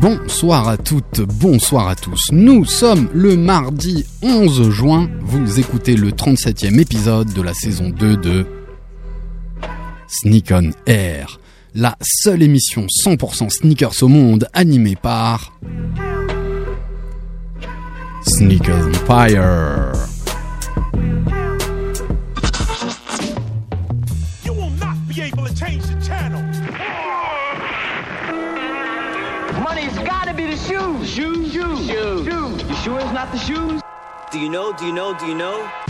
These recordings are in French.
Bonsoir à toutes, bonsoir à tous. Nous sommes le mardi 11 juin. Vous écoutez le 37e épisode de la saison 2 de Sneak on Air. La seule émission 100% sneakers au monde animée par the channel. Money's gotta be the shoes. Shoes, shoes, shoes. shoes. You sure it's not the shoes? Do you know? Do you know? Do you know?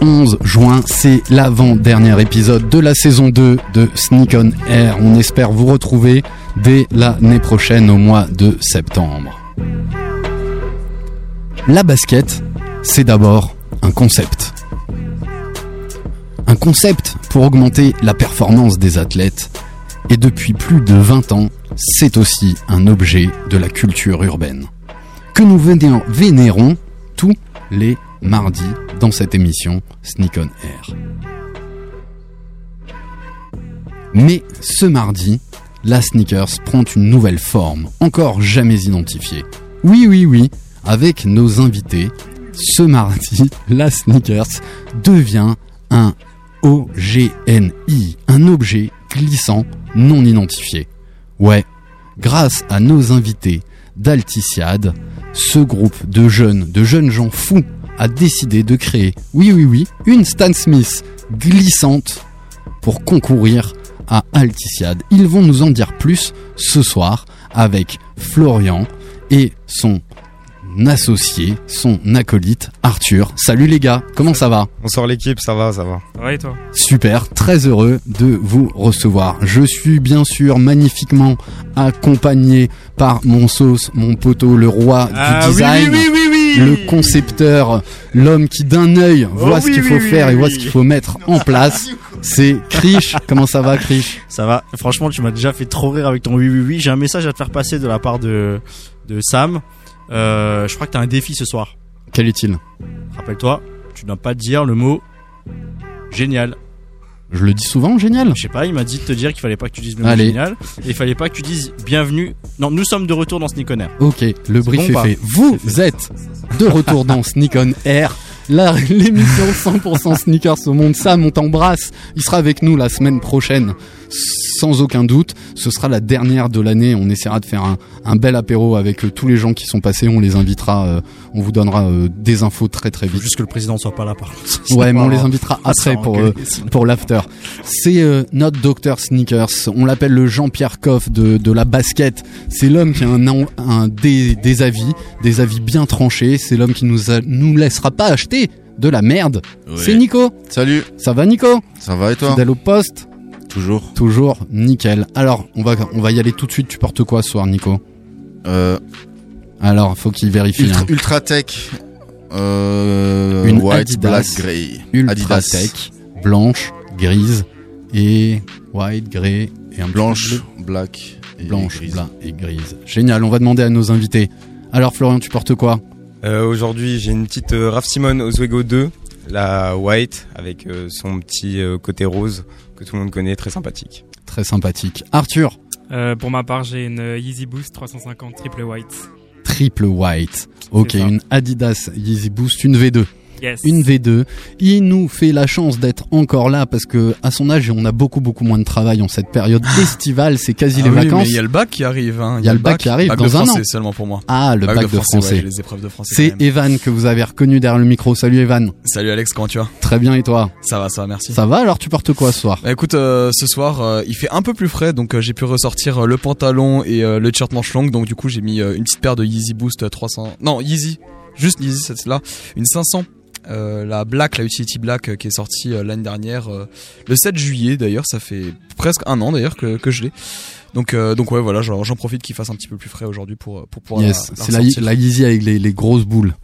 11 juin, c'est l'avant-dernier épisode de la saison 2 de Sneak on Air. On espère vous retrouver dès l'année prochaine au mois de septembre. La basket, c'est d'abord un concept. Un concept pour augmenter la performance des athlètes. Et depuis plus de 20 ans, c'est aussi un objet de la culture urbaine. Que nous véné- vénérons tous les mardis dans cette émission Sneak on Air. Mais ce mardi, la sneakers prend une nouvelle forme, encore jamais identifiée. Oui, oui, oui, avec nos invités, ce mardi, la sneakers devient un OGNI, un objet glissant non identifié. Ouais, grâce à nos invités d'Alticiade, ce groupe de jeunes, de jeunes gens fous a décidé de créer, oui oui oui, une Stan Smith glissante pour concourir à Alticiade. Ils vont nous en dire plus ce soir avec Florian et son associé, son acolyte Arthur. Salut les gars, comment ça va? Bonsoir l'équipe, ça va, ça va. Ouais, et toi? Super, très heureux de vous recevoir. Je suis bien sûr magnifiquement accompagné par mon sauce, mon poteau, le roi Ah du oui, design, oui, oui, oui, oui le concepteur, l'homme qui d'un œil voit Oh ce oui, qu'il oui, faut oui, faire oui, et voit oui. ce qu'il faut mettre en place. C'est Krish. Comment ça va, Krish? Ça va. Franchement, tu m'as déjà fait trop rire avec ton oui, oui, oui. J'ai un message à te faire passer de la part de, de Sam. Euh, je crois que t'as un défi ce soir. Quel est-il? Rappelle-toi, tu dois pas dire le mot génial. Je le dis souvent, génial. Je sais pas, il m'a dit de te dire qu'il fallait pas que tu dises le mot Allez. génial. Et il fallait pas que tu dises bienvenue. Non, nous sommes de retour dans Sneak On Air. Ok, le brief bon, est pas fait. Vous êtes de retour dans Sneak on Air, l'émission 100% sneakers au monde. Sam, on t'embrasse. Il sera avec nous la semaine prochaine, sans aucun doute. Ce sera la dernière de l'année. On essaiera de faire un, un bel apéro avec euh, tous les gens qui sont passés. On les invitera. euh, on vous donnera euh, des infos très très vite. juste que le président soit pas là par contre. Ouais, mais on les invitera après pour, euh, pour l'after. C'est euh, notre docteur Sneakers. On l'appelle le Jean-Pierre Coff de, de la basket. C'est l'homme qui a un, an- un des, des avis, des avis bien tranchés. C'est l'homme qui nous a, nous laissera pas acheter de la merde. C'est Nico. Salut, Ça va Nico? Ça va et toi? Fidèle au poste. Toujours. Toujours nickel. Alors, on va, on va y aller tout de suite. Tu portes quoi ce soir Nico Euh, Alors, faut qu'il vérifie. Ultra, hein. Ultra Tech. Euh, Une white, Adidas. black, grey. Ultra Adidas. Tech, blanche, grise et white, grey et un petit Blanche, bleu. black. Et blanche, grise. blanc et grise. Génial, on va demander à nos invités. Alors Florian, tu portes quoi Euh, Aujourd'hui, j'ai une petite euh, Raf Simon Oswego 2, la white, avec euh, son petit euh, côté rose que tout le monde connaît, très sympathique. Très sympathique. Arthur, Euh, pour ma part, j'ai une Yeezy Boost 350 triple white. triple white. Ok, une Adidas Yeezy Boost, une V2. Yes. une V2. Il nous fait la chance d'être encore là parce que à son âge, on a beaucoup beaucoup moins de travail en cette période estivale. C'est quasi Ah les oui, vacances. mais il y a le bac qui arrive. Hein. Il y a le bac qui arrive bac dans de un français an. seulement pour moi. Ah, le bac, de français. les épreuves de français. C'est. Evan que vous avez reconnu derrière le micro. Salut Evan. Salut Alex, comment tu vas? Très bien et toi? Ça va, ça va, merci. Ça va alors tu portes quoi ce soir? Bah écoute, euh, ce soir, euh, il fait un peu plus frais, donc euh, j'ai pu ressortir euh, le pantalon et euh, le t-shirt manche longue. Donc du coup, j'ai mis euh, une petite paire de Yeezy Boost 300. Non, Yeezy, juste Yeezy, c'est là, une 500. Euh, la Black, la Utility Black euh, qui est sortie euh, l'année dernière, euh, le 7 juillet d'ailleurs, ça fait presque un an d'ailleurs que, que je l'ai. Donc, euh, donc ouais, voilà, j'en profite qu'il fasse un petit peu plus frais aujourd'hui pour, pour pouvoir Yes, la, la c'est la, la Yeezy avec les, les grosses boules.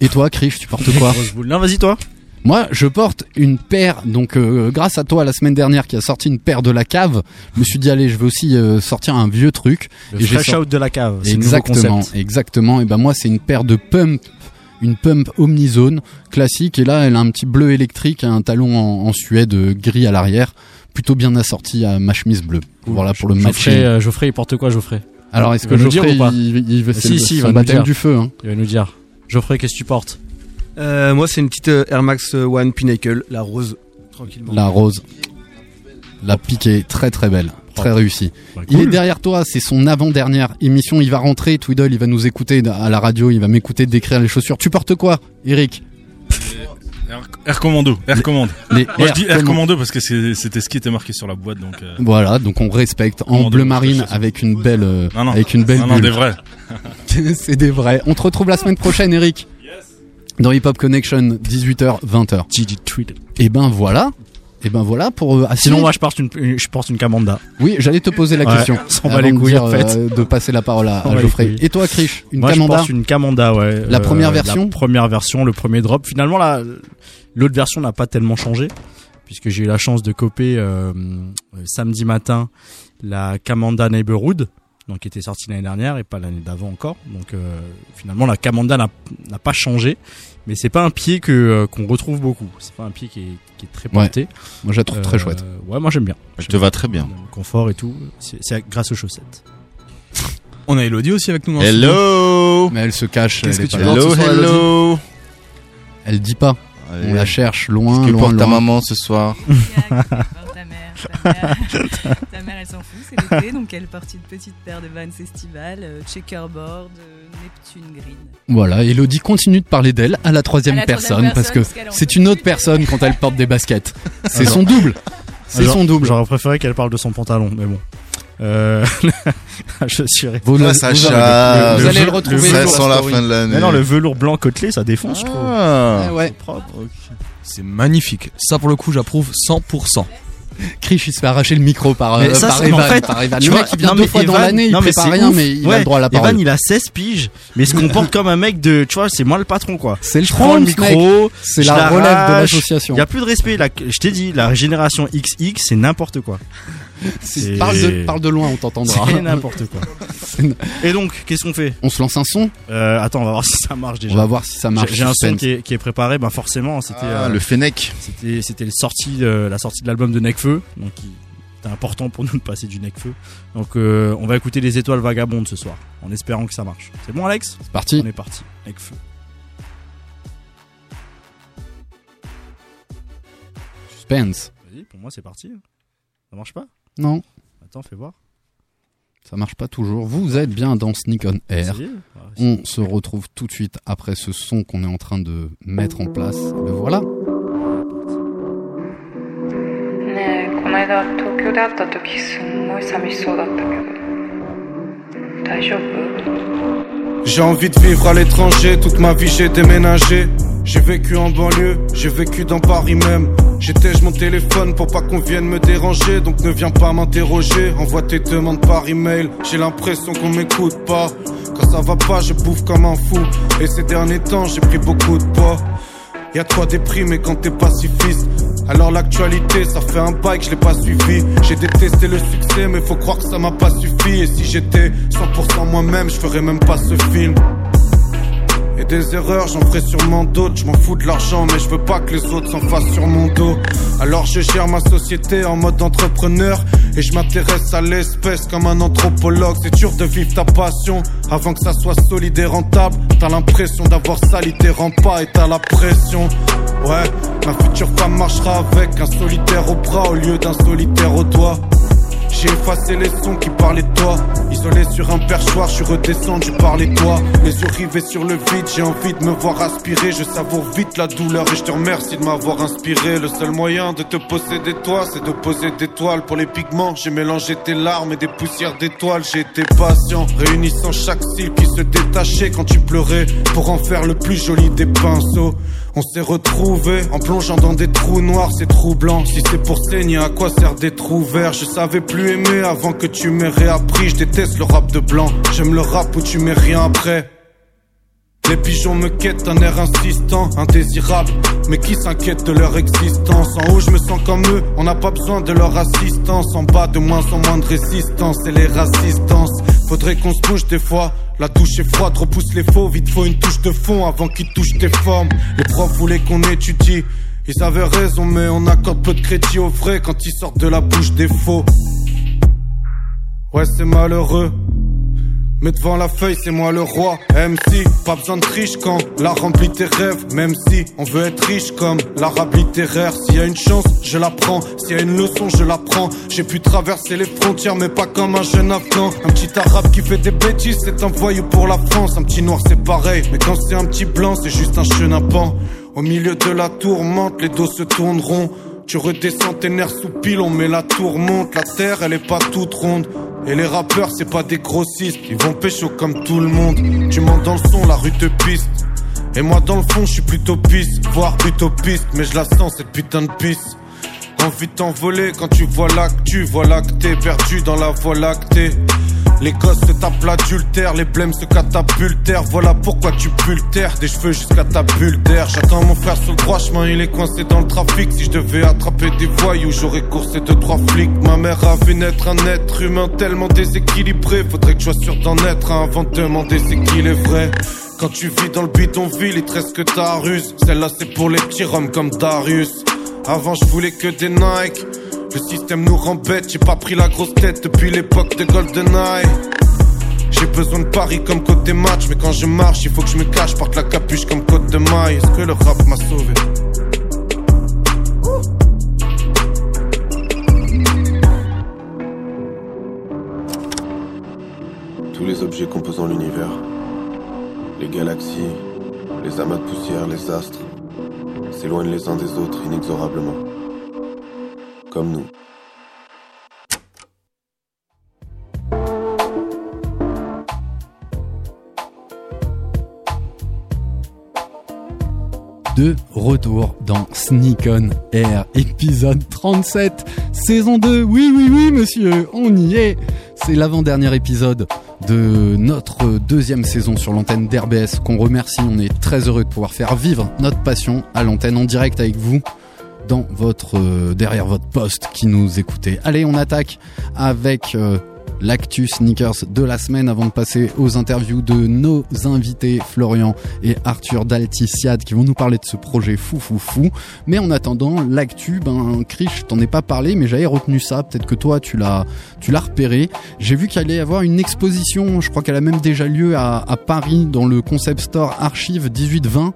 Et toi, Krish, tu portes quoi. Non, vas-y toi. Moi, je porte une paire. Donc, euh, grâce à toi, la semaine dernière, qui a sorti une paire de la cave, je me suis dit allez, je vais aussi euh, sortir un vieux truc. Le Et j'ai fresh sor- out de la cave. Exactement, exactement. Et ben moi, c'est une paire de pump, une pump omnizone classique. Et là, elle a un petit bleu électrique, et un talon en, en suède euh, gris à l'arrière, plutôt bien assorti à ma chemise bleue. Voilà pour le Geoffrey, matching. euh, Geoffrey, il porte quoi, Geoffrey? Alors, est-ce que va nous dire Geoffrey, ou pas? il, il veut Ah, si, le- si, il va nous baptême dire. du feu hein. Il va nous dire. Geoffrey, qu'est-ce que tu portes? Euh, moi, c'est une petite Air Max One Pinnacle, la rose, tranquillement. La rose, la piquée, très très belle, très réussie. Bah, Il est derrière toi, c'est son avant-dernière émission. Il va rentrer, Twiddle, il va nous écouter à la radio, il va m'écouter décrire les chaussures. Tu portes quoi, Eric Air, Commando, Air Commando. Les Moi Air je dis Air Commando. Parce que c'était ce qui était marqué sur la boîte donc. euh, Voilà, donc on respecte en Commando, bleu marine avec une belle, euh, Non, non. avec une belle non, non, bulle. des vrais. c'est des vrais. On te retrouve la semaine prochaine, Eric. Dans Hip Hop Connection, 18h, 20h. Gigi Tweedle. Et ben voilà. Et ben voilà pour. euh, Sinon, si, moi, je porte une, je porte une Camanda. Oui, j'allais te poser la Ouais, question. on s'en bat les couilles, dire, en fait. euh, de passer la parole à, Geoffrey. Et toi, Krish, une Moi, Camanda je porte une Camanda, ouais. La première Euh, version La première version, le premier drop. Finalement, la, l'autre version n'a pas tellement changé, puisque j'ai eu la chance de coper euh, samedi matin la Camanda Neighborhood, donc qui était sortie l'année dernière et pas l'année d'avant encore. Donc euh, finalement, la Camanda n'a pas changé, mais c'est pas un pied que euh, qu'on retrouve beaucoup. C'est pas un pied qui est, qui est très Ouais. porté. Moi, je la trouve très Euh, chouette. Ouais, moi j'aime bien. Elle te va très bien. Le confort et tout, c'est, grâce aux chaussettes. On a Elodie aussi avec nous dans ce Hello Mais elle se cache. Qu'est-ce elle que tu Hello, hello Elle dit pas. On la cherche loin, Que loin, porte ta loin. maman ce soir ta mère, ta mère, ta mère, elle s'en fout, c'est l'été, donc elle porte une petite paire de Vans estivales, euh, checkerboard, Neptune Green. Voilà, Elodie continue de parler d'elle à la troisième À la troisième personne parce que c'est une autre personne quand elle porte des baskets. C'est son double. C'est son double. J'aurais préféré qu'elle parle de son pantalon, mais bon. Euh, je suis Vous, Ah, le- ça vous allez- vous Le allez jeu- le retrouver le sent la fin de l'année. Mais non, le velours blanc côtelé, ça défonce, je trouve. Ah. Ouais. C'est magnifique. Ça pour le coup, j'approuve 100%. Krish, il se fait arracher le micro par, Mais euh, ça, par c'est- Evan. en fait, par Evan. tu Le vois, mec, il vient non, deux fois dans l'année, il prépare c'est rien, ouf. mais il a Ouais, le droit à la parole. Evan, il a 16 piges, mais il se comporte comme un mec de, tu vois, c'est moi le patron, quoi. C'est le prends le micro, C'est la relève de l'association. Il y a plus de respect. Je t'ai dit, la génération XX, c'est n'importe quoi. Parle de, parle de loin, on t'entendra. C'est n'importe quoi. Et donc, qu'est-ce qu'on fait On se lance un son euh, Attends, on va voir si ça marche déjà. On va voir si ça marche. J'ai un son qui est, qui est préparé, ben forcément, c'était Ah, euh, le Fennec. c'était sortie la sortie de l'album de Necfeu, donc c'était important pour nous de passer du Necfeu. Donc euh, on va écouter les étoiles vagabondes ce soir, en espérant que ça marche. C'est bon Alex? C'est parti. On est parti. Necfeu. Suspense. Vas-y, pour moi c'est parti. Ça marche pas? Non, Attends, fais voir. ça marche pas toujours. Vous êtes bien dans Sneak on Air. Ça y est Ah, On se retrouve tout de suite après ce son qu'on est en train de mettre en place. Le voilà. ねえこの間東京で会った時すんごい寂しそうだったけど大丈夫 J'ai envie de vivre à l'étranger, toute ma vie j'ai déménagé. J'ai vécu en banlieue, j'ai vécu dans Paris même. J'étège mon téléphone pour pas qu'on vienne me déranger, donc ne viens pas m'interroger. Envoie tes demandes par email, j'ai l'impression qu'on m'écoute pas. Quand ça va pas, je bouffe comme un fou. Et ces derniers temps, j'ai pris beaucoup de poids. Y'a de quoi déprimer quand t'es pacifiste. Alors l'actualité, ça fait un bail que je l'ai pas suivi. J'ai détesté le succès, mais faut croire que ça m'a pas suffi. Et si j'étais 100% moi-même, je ferais même pas ce film. Et des erreurs, j'en ferai sûrement d'autres. Je m'en fous de l'argent, mais je veux pas que les autres s'en fassent sur mon dos. Alors je gère ma société en mode entrepreneur. Et je m'intéresse à l'espèce comme un anthropologue. C'est dur de vivre ta passion avant que ça soit solide et rentable. T'as l'impression d'avoir sali tes rempas et t'as la pression. Ouais, ma future femme marchera avec un solitaire au bras au lieu d'un solitaire au doigt. J'ai effacé les sons qui parlaient de toi. Isolé sur un perchoir, je suis redescendu par les toits. Les yeux rivés sur le vide, j'ai envie de me voir aspirer. Je savoure vite la douleur et je te remercie de m'avoir inspiré. Le seul moyen de te posséder toi, c'est de poser des toiles pour les pigments. J'ai mélangé tes larmes et des poussières d'étoiles. J'ai été patient, réunissant chaque cils qui se détachait quand tu pleurais pour en faire le plus joli des pinceaux. On s'est retrouvés en plongeant dans des trous noirs, c'est troublant. Si c'est pour saigner, à quoi sert des trous verts Je savais plus avant que tu m'aies réappris. Je déteste le rap de blanc, j'aime le rap où tu mets rien après. Les pigeons me quittent, un air insistant, indésirable. Mais qui s'inquiète de leur existence? En haut, je me sens comme eux, on n'a pas besoin de leur assistance. En bas, de moins en moins de résistance, et les rassistances. Faudrait qu'on se bouge des fois. La touche est froide, repousse les faux. Vite, faut une touche de fond avant qu'ils touchent tes formes. Les profs voulaient qu'on étudie. Ils avaient raison, mais on accorde peu de crédit aux vrais quand ils sortent de la bouche des faux. Ouais, c'est malheureux. Mais devant la feuille, c'est moi le roi. MC, pas besoin de triche quand la remplit tes rêves. Même si on veut être riche comme l'arabe littéraire. S'il y a une chance, je la prends. S'il y a une leçon, je la prends. J'ai pu traverser les frontières, mais pas comme un jeune afghan. Un petit arabe qui fait des bêtises, c'est un voyou pour la France. Un petit noir, c'est pareil. Mais quand c'est un petit blanc, c'est juste un chenapan. Au milieu de la tourmente, les dos se tourneront. Tu redescends tes nerfs sous pile, on met la tourmente. La terre, elle est pas toute ronde. Et les rappeurs, c'est pas des grossistes, ils vont pécho comme tout le monde. Tu montes dans le son, la rue te piste. Et moi, dans le fond, je suis plutôt piste, voire utopiste, mais je la sens cette putain de piste. Envie de t'envoler quand tu vois l'actu, que t'es perdu dans la voie lactée. Les gosses se tapent l'adultère, les blêmes se catapultèrent. Voilà pourquoi tu pultères des cheveux jusqu'à ta bulle d'air. J'attends mon frère sur le droit chemin, il est coincé dans le trafic. Si je devais attraper des voyous, j'aurais coursé deux trois flics. Ma mère a vu naître un être humain tellement déséquilibré. Faudrait que je sois sûr d'en être un avant de demander c'est qu'il est vrai. Quand tu vis dans le bidonville, il te reste que ta ruse. Celle-là c'est pour les petits roms comme Darius. Avant je voulais que des Nike. Le système nous rend j'ai pas pris la grosse tête depuis l'époque de GoldenEye. J'ai besoin de Paris comme côte des matchs, mais quand je marche, il faut que je me cache, porte la capuche comme côte de maille. Est-ce que le rap m'a sauvé? Tous les objets composant l'univers, les galaxies, les amas de poussière, les astres, s'éloignent les uns des autres inexorablement. Nous. de retour dans Sneak On Air, épisode 37, saison 2. Oui, oui, oui, monsieur, on y est. C'est l'avant-dernier épisode de notre deuxième saison sur l'antenne d'RBS qu'on remercie. On est très heureux de pouvoir faire vivre notre passion à l'antenne en direct avec vous dans votre euh, derrière votre poste qui nous écoutez. Allez, on attaque avec euh, l'actu sneakers de la semaine avant de passer aux interviews de nos invités Florian et Arthur Dalticiade qui vont nous parler de ce projet fou fou fou. Mais en attendant, l'actu, ben Krish, t'en ai pas parlé, mais j'avais retenu ça. Peut-être que toi tu l'as tu l'as repéré. J'ai vu qu'il allait y avoir une exposition. Je crois qu'elle a même déjà lieu à, à Paris dans le concept store Archive 1820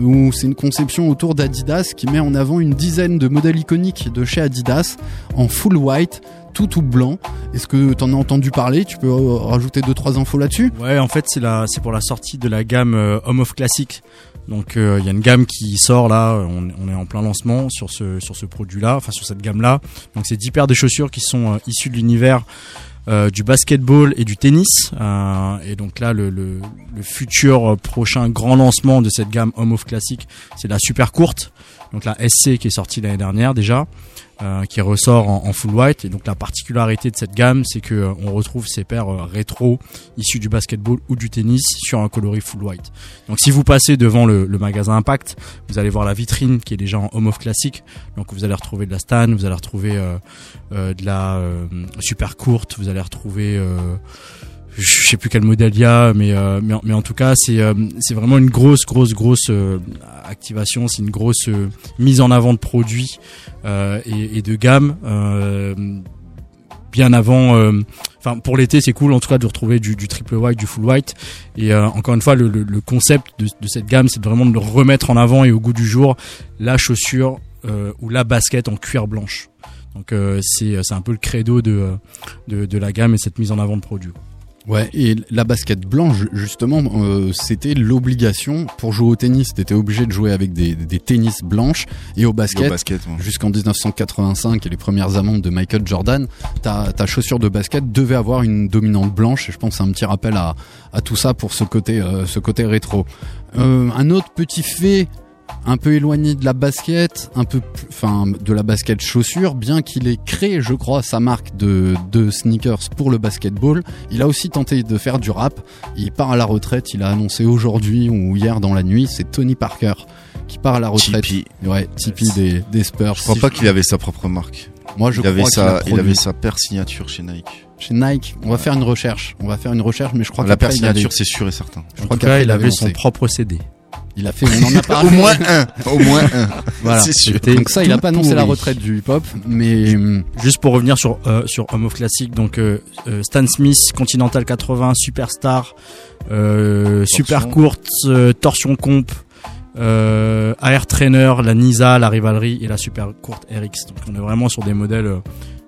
où c'est une conception autour d'Adidas qui met en avant une dizaine de modèles iconiques de chez Adidas en full white tout tout blanc. Est-ce que t'en as entendu parler? Tu peux euh, rajouter deux trois infos là-dessus? Ouais, en fait, c'est la, c'est pour la sortie de la gamme euh, Home of Classic. Donc, euh, il y a une gamme qui sort là. On, est en plein lancement sur ce sur ce produit-là, enfin sur cette gamme-là. Donc, c'est 10 paires de chaussures qui sont issues de l'univers. du basketball et du tennis et donc là le, le, le futur prochain grand lancement de cette gamme Home of Classic c'est la super courte donc la SC qui est sortie l'année dernière déjà euh, qui ressort en, full white. Et donc la particularité de cette gamme, c'est que euh, on retrouve ces paires euh, rétro issues du basketball ou du tennis sur un coloris full white. Donc si vous passez devant le, le magasin Impact, vous allez voir la vitrine qui est déjà en home of classique. Donc vous allez retrouver de la Stan, vous allez retrouver euh, de la super courte, vous allez retrouver je sais plus quel modèle il y a, mais euh, mais, en- mais en tout cas c'est euh, vraiment une grosse grosse grosse euh, activation, c'est une grosse euh, mise en avant de produits euh, et, et de gamme. Euh, bien avant. Enfin, pour l'été, c'est cool en tout cas de retrouver du, du triple white, du full white. Et encore une fois, le, le- le concept de, de cette gamme, c'est vraiment de le remettre en avant et au goût du jour la chaussure ou la basket en cuir blanche. Donc c'est un peu le credo de, de de la gamme et cette mise en avant de produits. Ouais, et la basket blanche, justement, euh, c'était l'obligation pour jouer au tennis. T'étais obligé de jouer avec des, des tennis blanches et au basket, basket, ouais. jusqu'en 1985 et les premières amendes de Michael Jordan, ta, ta chaussure de basket devait avoir une dominante blanche. Et je pense que c'est un petit rappel à, à tout ça pour ce côté, euh, ce côté rétro. Euh, un autre petit fait un peu éloigné de la basket, un peu, plus- enfin, de la basket chaussure, bien qu'il ait créé, je crois, sa marque de, de sneakers pour le basketball. Il a aussi tenté de faire du rap. Il part à la retraite. Il a annoncé aujourd'hui ou hier dans la nuit, c'est Tony Parker qui part à la retraite. Tipeee. Ouais, Tipeee des, des Spurs. Je crois Si pas qu'il avait sa propre marque. Moi, je il avait crois qu'il sa, il avait sa paire signature chez Nike. Chez Nike, on va faire une recherche. On va faire une recherche, mais je crois La qu'après, paire avait- signature, c'est sûr et certain. Je En crois tout cas, qu'après, il avait son propre CD. Il a fait, on en a parlé. Au moins un, au moins un. Voilà. C'est sûr. Donc ça, il a pas annoncé la retraite du hip-hop, mais Juste pour revenir sur euh, sur Home of Classic, donc euh, euh, Stan Smith, Continental 80, Superstar, euh, super courte, euh, torsion comp, euh, AR Trainer, la Nisa, la Rivalry et la super courte RX. Donc on est vraiment sur des modèles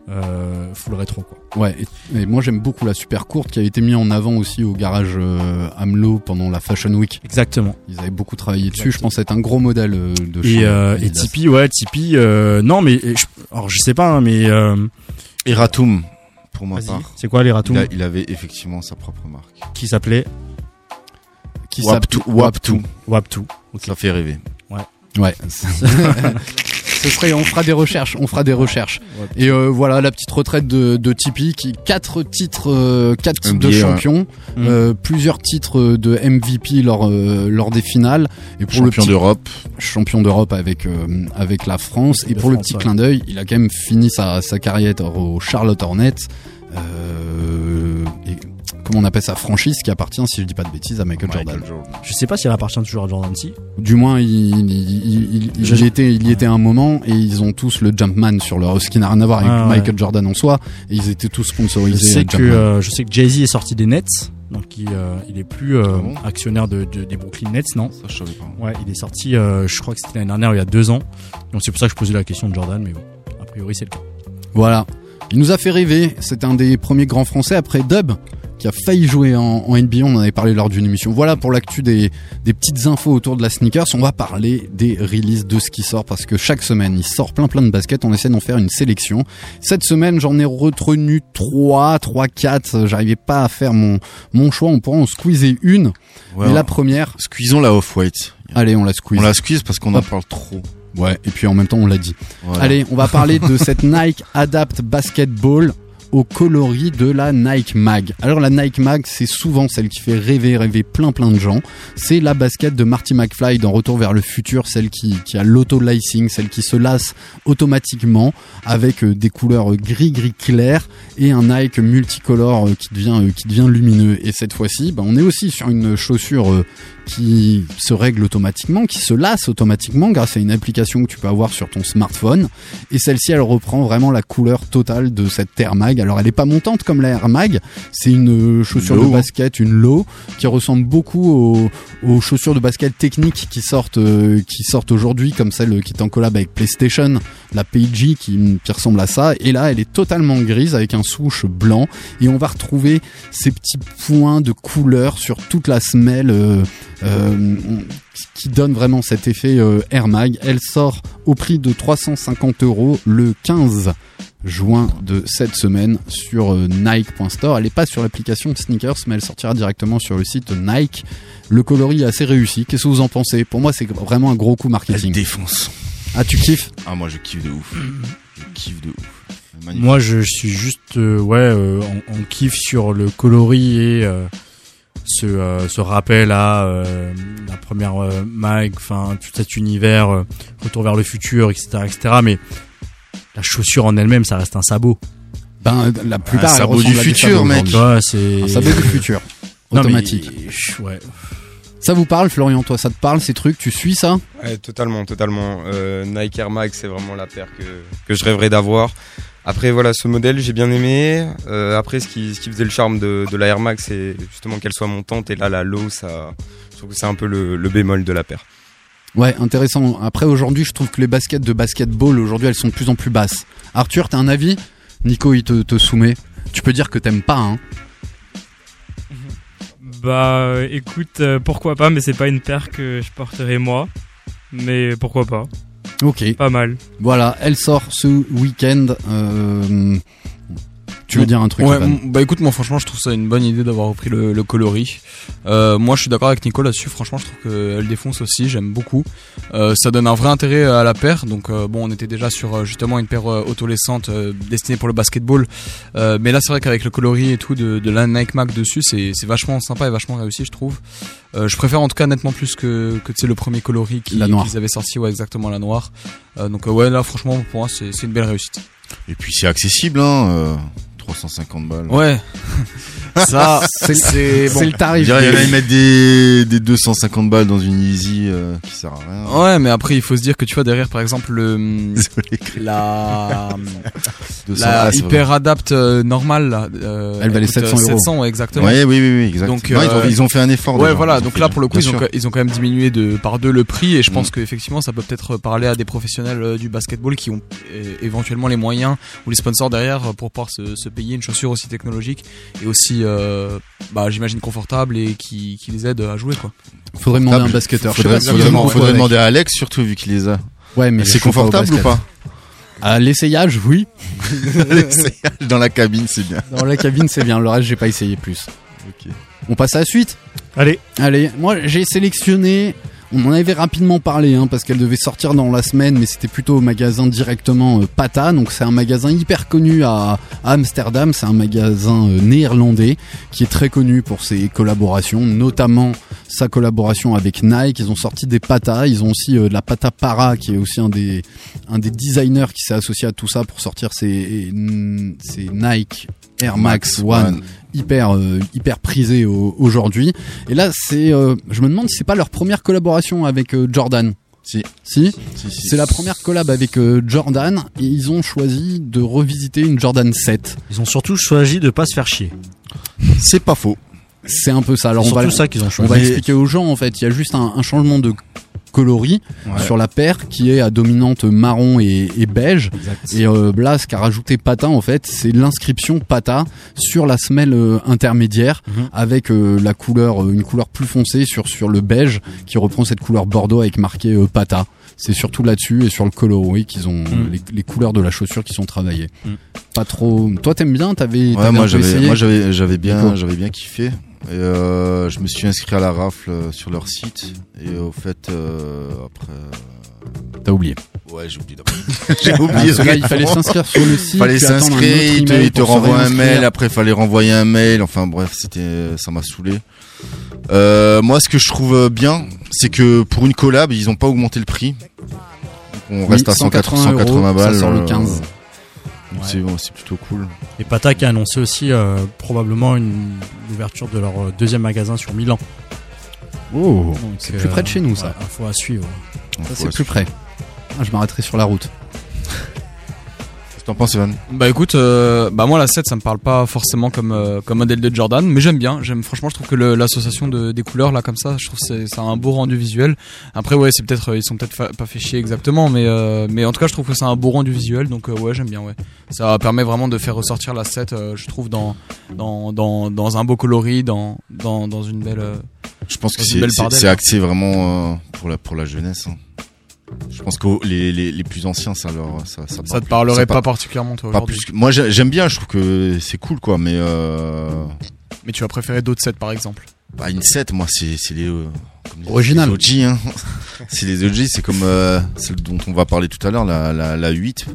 euh, full rétro quoi. Ouais, et, et moi j'aime beaucoup la super courte qui a été mise en avant aussi au garage euh, Amelot pendant la Fashion Week. Exactement. Ils avaient beaucoup travaillé dessus. Je pense être un gros modèle euh, de Et, chez euh, et. Tipeee, ouais, Tipeee, euh, non mais et je, alors je sais pas, hein, mais euh, Eratum, pour ma part. C'est quoi l'Eratum il, a- il avait effectivement sa propre marque. qui s'appelait Qui Waptu. s'appelle- Waptu. Waptu. Ça fait rêver. Ouais. Ouais. Ce serait, on fera des recherches, on fera des recherches. Et euh, voilà la petite retraite de, de Tipeee qui quatre titres, euh, quatre titres de NBA, champion, Mm. euh, plusieurs titres de MVP lors lors des finales et pour le Champion d'Europe. champion d'Europe avec avec la France et pour le petit ouais. clin d'œil, il a quand même fini sa sa carrière au Charlotte Hornets. Et comment on appelle ça franchise qui appartient si je dis pas de bêtises à Michael, Jordan. Je sais pas si elle appartient toujours à Jordan si. Du moins, il, il, il, il- Je- il y était, il y était un moment et ils ont tous le Jumpman sur leur, ce qui n'a rien à voir avec Ah, ouais. Michael Jordan en soi. Et ils étaient tous Je sponsorisés. sais euh, que euh, je sais que Jay Z est sorti des Nets, donc il, euh, il est plus euh, Ah actionnaire de, de- des Brooklyn Nets, non? Ça, je savais pas. Ouais, il est sorti, euh, je crois que c'était l'année dernière, il y a deux ans. Donc c'est pour ça que je posais la question de Jordan, mais bon, a priori c'est le cas. Voilà. Il nous a fait rêver. C'est un des premiers grands français après Dub qui a failli jouer en, en NBA. On en avait parlé lors d'une émission. Voilà pour l'actu des, des petites infos autour de la sneakers. On va parler des releases de ce qui sort parce que chaque semaine il sort plein plein de baskets. On essaie d'en faire une sélection. Cette semaine j'en ai retenu 3, 3, 4. J'arrivais pas à faire mon, mon choix. On pourra en squeezer une. Mais la première. Squeezons la off-white. Allez, on la squeeze. On la squeeze parce qu'on en parle trop. Ouais, et puis en même temps on l'a dit. Voilà. Allez, on va parler de cette Nike Adapt Basketball au coloris de la Nike Mag. Alors la Nike Mag, c'est souvent celle qui fait rêver, rêver plein plein de gens. C'est la basket de Marty McFly dans Retour vers le futur, celle qui, a l'auto-lacing, celle qui se lasse automatiquement avec euh, des couleurs euh, gris gris clair et un Nike multicolore euh, qui devient euh, qui devient lumineux. Et cette fois-ci, bah, on est aussi sur une chaussure qui se règle automatiquement, qui se lasse automatiquement grâce à une application que tu peux avoir sur ton smartphone. Et celle-ci, elle reprend vraiment la couleur totale de cette Air. Alors, elle est pas montante comme la Air Mag. C'est une euh, chaussure Low. de basket, une low, qui ressemble beaucoup aux, aux chaussures de basket techniques qui sortent, euh, qui sortent aujourd'hui, comme celle qui est en collab avec PlayStation, la PG, qui, qui ressemble à ça. Et là, elle est totalement grise avec un souche blanc. Et on va retrouver ces petits points de couleur sur toute la semelle. euh, euh, qui donne vraiment cet effet euh, Air Mag. Elle sort au prix de 350 euros le 15 juin de cette semaine sur euh, Nike.store. Elle n'est pas sur l'application Sneakers, mais elle sortira directement sur le site Nike. Le coloris est assez réussi. Qu'est-ce que vous en pensez? Pour moi, c'est vraiment un gros coup marketing. Elle défonce. Ah, tu kiffes? Ah, moi, je kiffe de ouf. Je kiffe de ouf. Magnifique. Moi je suis juste euh, ouais euh, en, en kiff sur le coloris et euh, ce, euh, ce rappel à euh, la première euh, mag, enfin tout cet univers, euh, retour vers le futur, etc., etc. Mais la chaussure en elle-même, ça reste un sabot. Ben, la plupart, Un sabot du futur, mec. c'est Un sabot du futur. Non, mais- Automatique. ouais. Ça vous parle, Florian Toi, ça te parle ces trucs? Tu suis ça? Ouais, totalement, totalement. Euh, Nike Air Max, c'est vraiment la paire que, que je rêverais d'avoir. Après voilà, ce modèle j'ai bien aimé. Euh, après ce qui, ce qui faisait le charme de, de la Air Max, c'est justement qu'elle soit montante et là la low, ça, je trouve que c'est un peu le, le bémol de la paire. Ouais, intéressant. Après, aujourd'hui, je trouve que les baskets de basketball, aujourd'hui, elles sont de plus en plus basses. Arthur, t'as un avis? Nico, il te, te soumet. Tu peux dire que t'aimes pas, hein Bah écoute, euh, pourquoi pas, mais c'est pas une paire que je porterai moi. Mais pourquoi pas. Ok. Pas mal. Voilà, elle sort ce week-end. Euh, Tu veux dire un truc Ouais, bah écoute, moi franchement, je trouve ça une bonne idée d'avoir repris le, le coloris. Euh, moi, je suis d'accord avec Nico là-dessus. Franchement, je trouve qu'elle défonce aussi. J'aime beaucoup. Euh, ça donne un vrai intérêt à la paire. Donc euh, bon, on était déjà sur justement une paire euh, autolaissante euh, destinée pour le basketball. Euh, mais là, c'est vrai qu'avec le coloris et tout de, de la Nike Mac dessus, c'est vachement sympa et vachement réussi, je trouve. Euh, je préfère en tout cas nettement plus que que tu sais le premier coloris qu'ils avaient sorti, ouais exactement la noire. Euh, donc euh, ouais, là franchement pour moi c'est c'est une belle réussite. Et puis c'est accessible, hein. Euh, 350 balles. Ouais. Ça, c'est bon. Je dirais, Il y en a, ils mettent des, des 250 balles dans une Easy euh, qui sert à rien. Ouais, mais après il faut se dire que tu vois derrière par exemple le la 200 la ah, hyper adapt euh, normale là, euh, Elle valait coûte, 700 euros. 700 ouais, exactement. Ouais, oui, oui, oui, exact. Donc Non, ils ont- ils ont fait un effort, Ouais, déjà. voilà. Donc là pour le coup ils ont, ils ont quand même diminué de par deux le prix et je pense Mm. qu'effectivement ça peut peut-être parler à des professionnels euh, du basketball qui ont euh, éventuellement les moyens ou les sponsors derrière euh, pour pouvoir se, se payer une chaussure aussi technologique et aussi euh, bah j'imagine confortable et qui, qui les aide à jouer quoi. Faudrait demander à un basketteur. Faudrait, faudrait- demander à Alex surtout vu qu'il les a. Ouais, mais c'est pas confortable ou pas À l'essayage, oui. L'essayage dans la cabine, c'est bien. Dans la cabine, c'est bien. Le reste, j'ai pas essayé plus. On passe à la suite Allez. Allez, moi j'ai sélectionné. On en avait rapidement parlé hein, parce qu'elle devait sortir dans la semaine, mais c'était plutôt au magasin directement euh, Pata. Donc c'est un magasin hyper connu à, Amsterdam. C'est un magasin euh, néerlandais qui est très connu pour ses collaborations, notamment sa collaboration avec Nike. Ils ont sorti des Pata. Ils ont aussi euh, de la Pata Para qui est aussi un des un des designers qui s'est associé à tout ça pour sortir ses, ses Nike Air Max One hyper euh, hyper prisé au- aujourd'hui. Et là, c'est, euh, je me demande si c'est pas leur première collaboration avec euh, Jordan. Si. Si. Si, si. C'est la première collab avec euh, Jordan et ils ont choisi de revisiter une Jordan 7. Ils ont surtout choisi de pas se faire chier. C'est pas faux. C'est un peu ça. Alors C'est on va, ça qu'ils ont on choisi. va Mais- expliquer aux gens en fait. Il y a juste un, un changement de coloris Ouais. sur la paire qui est à dominante marron et, et beige. Et euh, là, ce qu'a rajouté Pata en fait, c'est l'inscription Pata sur la semelle euh, intermédiaire Mhm. avec euh, la couleur, euh, une couleur plus foncée sur sur le beige qui reprend cette couleur bordeaux avec marqué euh, Pata. C'est surtout là-dessus et sur le coloris qu'ils ont Mhm. les, les couleurs de la chaussure qui sont travaillées. Mhm. Pas trop. Toi, t'aimes bien? T'avais. Ouais, moi j'avais, moi j'avais, j'avais bien, j'avais bien kiffé. Et euh, je me suis inscrit à la rafle euh, sur leur site. Et au fait, euh, après. T'as oublié. Ouais, j'ai oublié. j'ai oublié. là, il fallait s'inscrire sur le site, Fallait s'inscrire, il te, renvoie un mail. Après, fallait renvoyer un mail. Enfin bref, c'était, ça m'a saoulé. Euh, moi, ce que je trouve bien, c'est que pour une collab, ils ont pas augmenté le prix. Donc, on Oui, reste à 180, 180 euros, ça balles. sort le euh, 15. C'est, bon, c'est plutôt cool. Et Pata qui a annoncé aussi euh, probablement une ouverture de leur euh, deuxième magasin sur Milan. Oh, c'est plus près de chez nous, ça. ouais, à suivre. Ça, c'est plus près. Ah, je m'arrêterai sur la route. T'en penses, Evan? Bah écoute, euh, bah moi la 7 ça me parle pas forcément comme euh, comme modèle de Jordan, mais j'aime bien. J'aime franchement, je trouve que l'association de, des couleurs là comme ça, je trouve que c'est ça a un beau rendu visuel. Après ouais, c'est peut-être ils sont peut-être fa- pas fait chier exactement, mais euh, mais en tout cas je trouve que c'est un beau rendu visuel, donc euh, ouais j'aime bien ouais. Ça permet vraiment de faire ressortir la 7, euh, je trouve dans dans dans dans un beau coloris, dans dans dans une belle. Je pense que c'est, c'est axé vraiment pour la, pour la jeunesse. hein. Je pense que les, les, les plus anciens, ça leur, ça, ça, Ça te parlerait pas particulièrement, toi, pas aujourd'hui. plus que- Moi, j'ai- j'aime bien. Je trouve que c'est cool, quoi. Mais euh... Mais tu vas préférer d'autres 7 par exemple. bah, une 7, moi, c'est, c'est les, euh, comme les- Original. les OG. Hein. c'est les OG. C'est comme euh, celle dont on va parler tout à l'heure, la, la, la 8.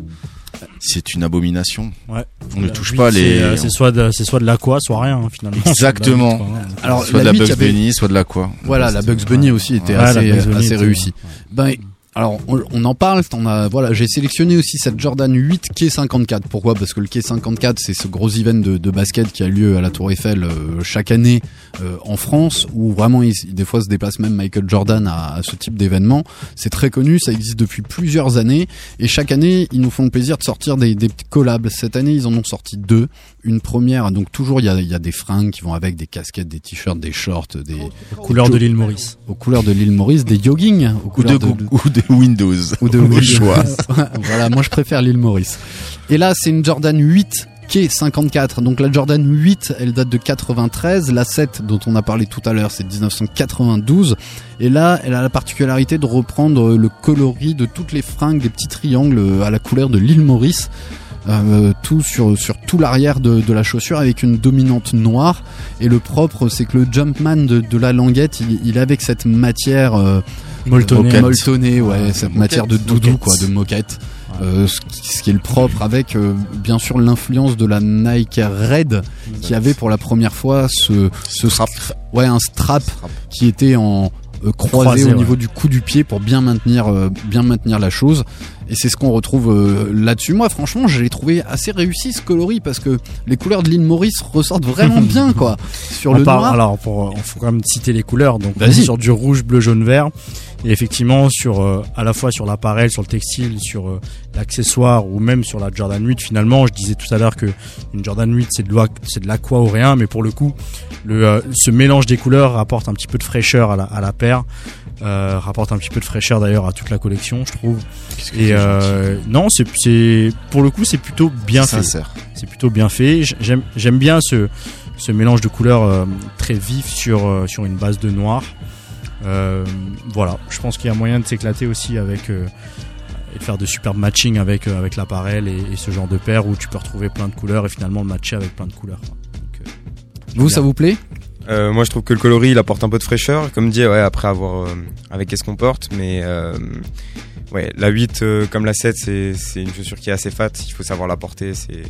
C'est une abomination. Ouais. On ne touche pas c'est, les. euh, C'est soit de, c'est soit de l'aqua, soit rien hein, finalement. Exactement. C'est de la hein. Alors, soit la de la Bugs avait- Bunny, soit de la quoi. Voilà, la Bugs Bunny aussi était Ouais, assez, assez réussie. Ben, Alors on, en parle, on a voilà, j'ai sélectionné aussi cette Jordan 8 K54. Pourquoi? Parce que le K54 c'est ce gros event de, basket qui a lieu à la Tour Eiffel euh, chaque année euh, en France où vraiment il- des fois se déplace même Michael Jordan à, à ce type d'événement. C'est très connu, ça existe depuis plusieurs années et chaque année ils nous font le plaisir de sortir des, des collabs. Cette année ils en ont sorti deux. Une première, donc toujours il y a, il y a des fringues qui vont avec des casquettes, des t-shirts, des shorts, des Aux couleurs de l'île Maurice. Aux couleurs de l'île Maurice, des jogging, aux couleurs de Gou- ou de Windows. ou de Windows. choix. voilà, moi je préfère l'île Maurice. Et là, c'est une Jordan 8 qui est 54. Donc la Jordan 8, elle date de 93. La 7 dont on a parlé tout à l'heure, c'est de 1992. Et là, elle a la particularité de reprendre le coloris de toutes les fringues, des petits triangles à la couleur de l'île Maurice. Euh, tout sur sur tout l'arrière de, de la chaussure avec une dominante noire et le propre c'est que le Jumpman de, de la languette il, il est avec cette matière euh, Molletonnée. ouais, cette moquette. matière de doudou Moquette. quoi de moquette euh, ce, qui, ce qui est le propre avec euh, bien sûr l'influence de la Nike Red qui avait pour la première fois ce, ce strap ouais un strap, qui était en euh, croisé, Croisé, au ouais. niveau du cou du pied pour bien maintenir euh, bien maintenir la chose et c'est ce qu'on retrouve euh, là-dessus moi franchement je l'ai trouvé assez réussi ce coloris parce que les couleurs de l'île Maurice ressortent vraiment bien quoi sur On le parle- noir Alors, pour, il faut quand même citer les couleurs. Donc, on sur du rouge, bleu, jaune, vert. Et effectivement, sur euh, à la fois sur l'appareil, sur le textile, sur euh, l'accessoire ou même sur la Jordan 8. Finalement, je disais tout à l'heure que une Jordan 8 c'est de c'est de l'aqua ou rien, mais pour le coup, le euh, ce mélange des couleurs rapporte un petit peu de fraîcheur à la, à la paire. Euh, rapporte un petit peu de fraîcheur d'ailleurs à toute la collection, je trouve. que Et euh, non, c'est c'est pour le coup c'est plutôt bien fait. Sincère. C'est plutôt bien fait. J'aime j'aime bien ce ce mélange de couleurs euh, très vif sur euh, sur une base de noir. Euh, voilà, je pense qu'il y a moyen de s'éclater aussi avec euh, et de faire de superbes matching avec euh, avec l'appareil et, et ce genre de paire où tu peux retrouver plein de couleurs et finalement le matcher avec plein de couleurs. Donc, euh, vous ça vous plaît? Euh, moi, je trouve que le coloris, il apporte un peu de fraîcheur, comme dit, après avoir euh, avec qu'est-ce qu'on porte, mais euh, ouais, la 8 euh, comme la 7, c'est c'est une chaussure qui est assez fat. Il faut savoir la porter. C'est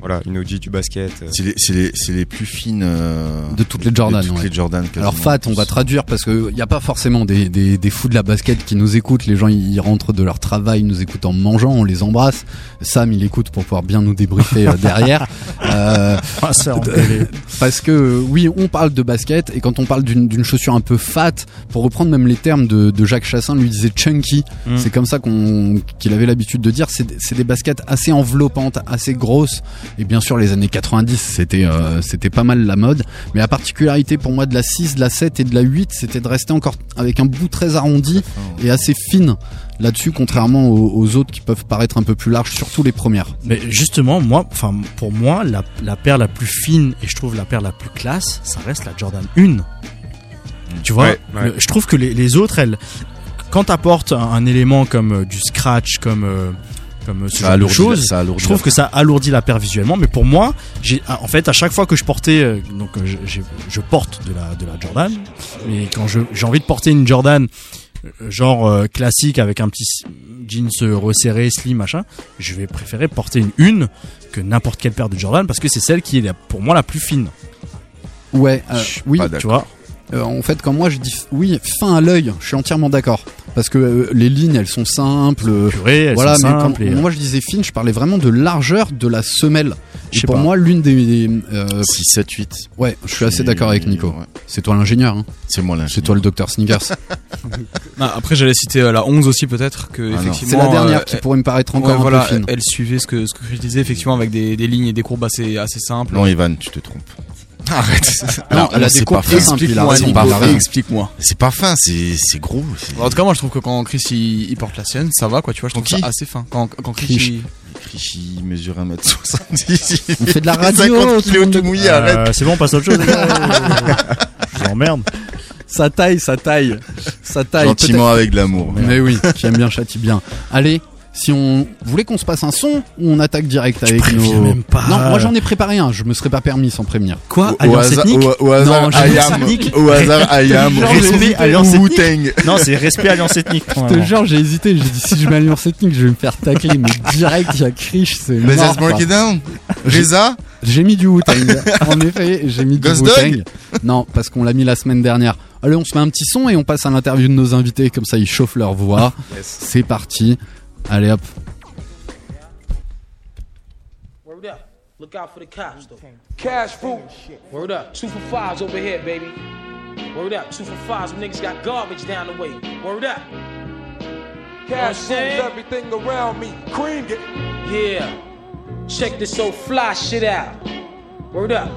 voilà, une OG du basket. euh. C'est les, c'est les, c'est les plus fines euh, de toutes les Jordan. de toutes ouais. les Jordan. Alors fat, on va traduire parce que y a pas forcément des, des, des fous de la basket qui nous écoutent. Les gens ils rentrent de leur travail, ils nous écoutent en mangeant, on les embrasse. Sam il écoute pour pouvoir bien nous débriefer euh, derrière. Euh, Ah, ça, parce que oui, on parle de basket et quand on parle d'une d'une chaussure un peu fat, pour reprendre même les termes de, de Jacques Chassin, lui disait chunky. Mm. C'est comme ça qu'on qu'il avait l'habitude de dire. C'est c'est des baskets assez enveloppantes, assez grosses. Et bien sûr, les années 90, c'était euh, c'était pas mal la mode. Mais la particularité pour moi de la 6, de la 7 et de la 8, c'était de rester encore avec un bout très arrondi et assez fine là-dessus, contrairement aux, aux autres qui peuvent paraître un peu plus larges, surtout les premières. Mais justement, moi, enfin, pour moi, la, la paire la plus fine et je trouve la paire la plus classe, ça reste la Jordan 1. Tu vois, Ouais, ouais. le- je trouve que les, les autres, elles, quand t'apportes un, un élément comme euh, du scratch, comme euh, comme ce Ça genre de alourdit- choses, ça je trouve la que ça alourdit la paire visuellement. Mais pour moi, j'ai en fait à chaque fois que je portais, euh, donc euh, je, porte de la de la Jordan, mais quand je j'ai envie de porter une Jordan euh, genre euh, classique avec un petit jeans euh, resserré, slim, machin, je vais préférer porter une une que n'importe quelle paire de Jordan parce que c'est celle qui est la- pour moi la plus fine. Ouais, euh, oui, tu vois. Euh, en fait, quand moi je dis f- oui, fin à l'œil, je suis entièrement d'accord. Parce que euh, les lignes, elles sont simples. euh, Purée, elles voilà, sont mais simples quand et- moi je disais fine, je parlais vraiment de largeur de la semelle. Je Et sais pour pas. moi, l'une des. euh, 6, 7, 8. Ouais, je suis assez d'accord avec Nico. C'est toi l'ingénieur. Hein. C'est moi l'ingénieur. C'est toi le docteur Sneakers. Ah, après, j'allais citer euh, la 11 aussi, peut-être. que Ah non. effectivement, C'est la dernière euh, qui pourrait me paraître encore ouais, un peu voilà, fine. Elle suivait ce que, ce que je disais, effectivement, avec des, des lignes et des courbes assez, assez simples. Non, Ivan, tu te trompes. Arrête. Non, elle a des c'est pas fin. Explique-moi, raison. c'est pas Nico, fin. explique-moi. C'est pas fin, c'est gros. En tout cas, moi, je trouve que quand Chris il, il porte la sienne, ça va, quoi. Tu vois, je trouve ça assez fin. Quand, quand Chris, Chris. il- Chris, il mesure 1m70. On fait de la radio, 50 tout le kilos monde. tout mouillé, Euh, arrête. c'est bon, on passe à autre chose. les gars. Je vous emmerde. Ça taille, ça taille, ça taille. Gentiment avec de l'amour. Mais oui, j'aime bien, châtie bien. Allez, si on voulez qu'on se passe un son ou on attaque direct avec nos. même pas. Non, moi j'en ai préparé un. Je me serais pas permis sans prévenir. Quoi Au- Alliance hasard- ethnique au- au hasard, Non, j'ai I dit am- ethnique. au hasard, I am. Genre, Respect, alliance ethnique. Non, c'est respect alliance ethnique. Je te jure, j'ai hésité. J'ai dit si je m'alliance ethnique, je vais me faire tacler. Mais direct, il y a Krish, c'est Let's mort. break it down. J'ai- Reza J'ai mis du Wu-Tang. en effet, j'ai mis du Wu-Tang. Non, parce qu'on l'a mis la semaine dernière. Allez, on se met un petit son et on passe à l'interview de nos invités, comme ça ils chauffent leur voix. Yes. C'est parti. Allez hop. Word up. Look out for the cops, though. Cash food. Word up. Two for fives over here, baby. Word up. Two for fives. Them niggas got garbage down the way. Word up. Cash rules everything around me. Cream get. Yeah. Check this old fly shit out. Word up.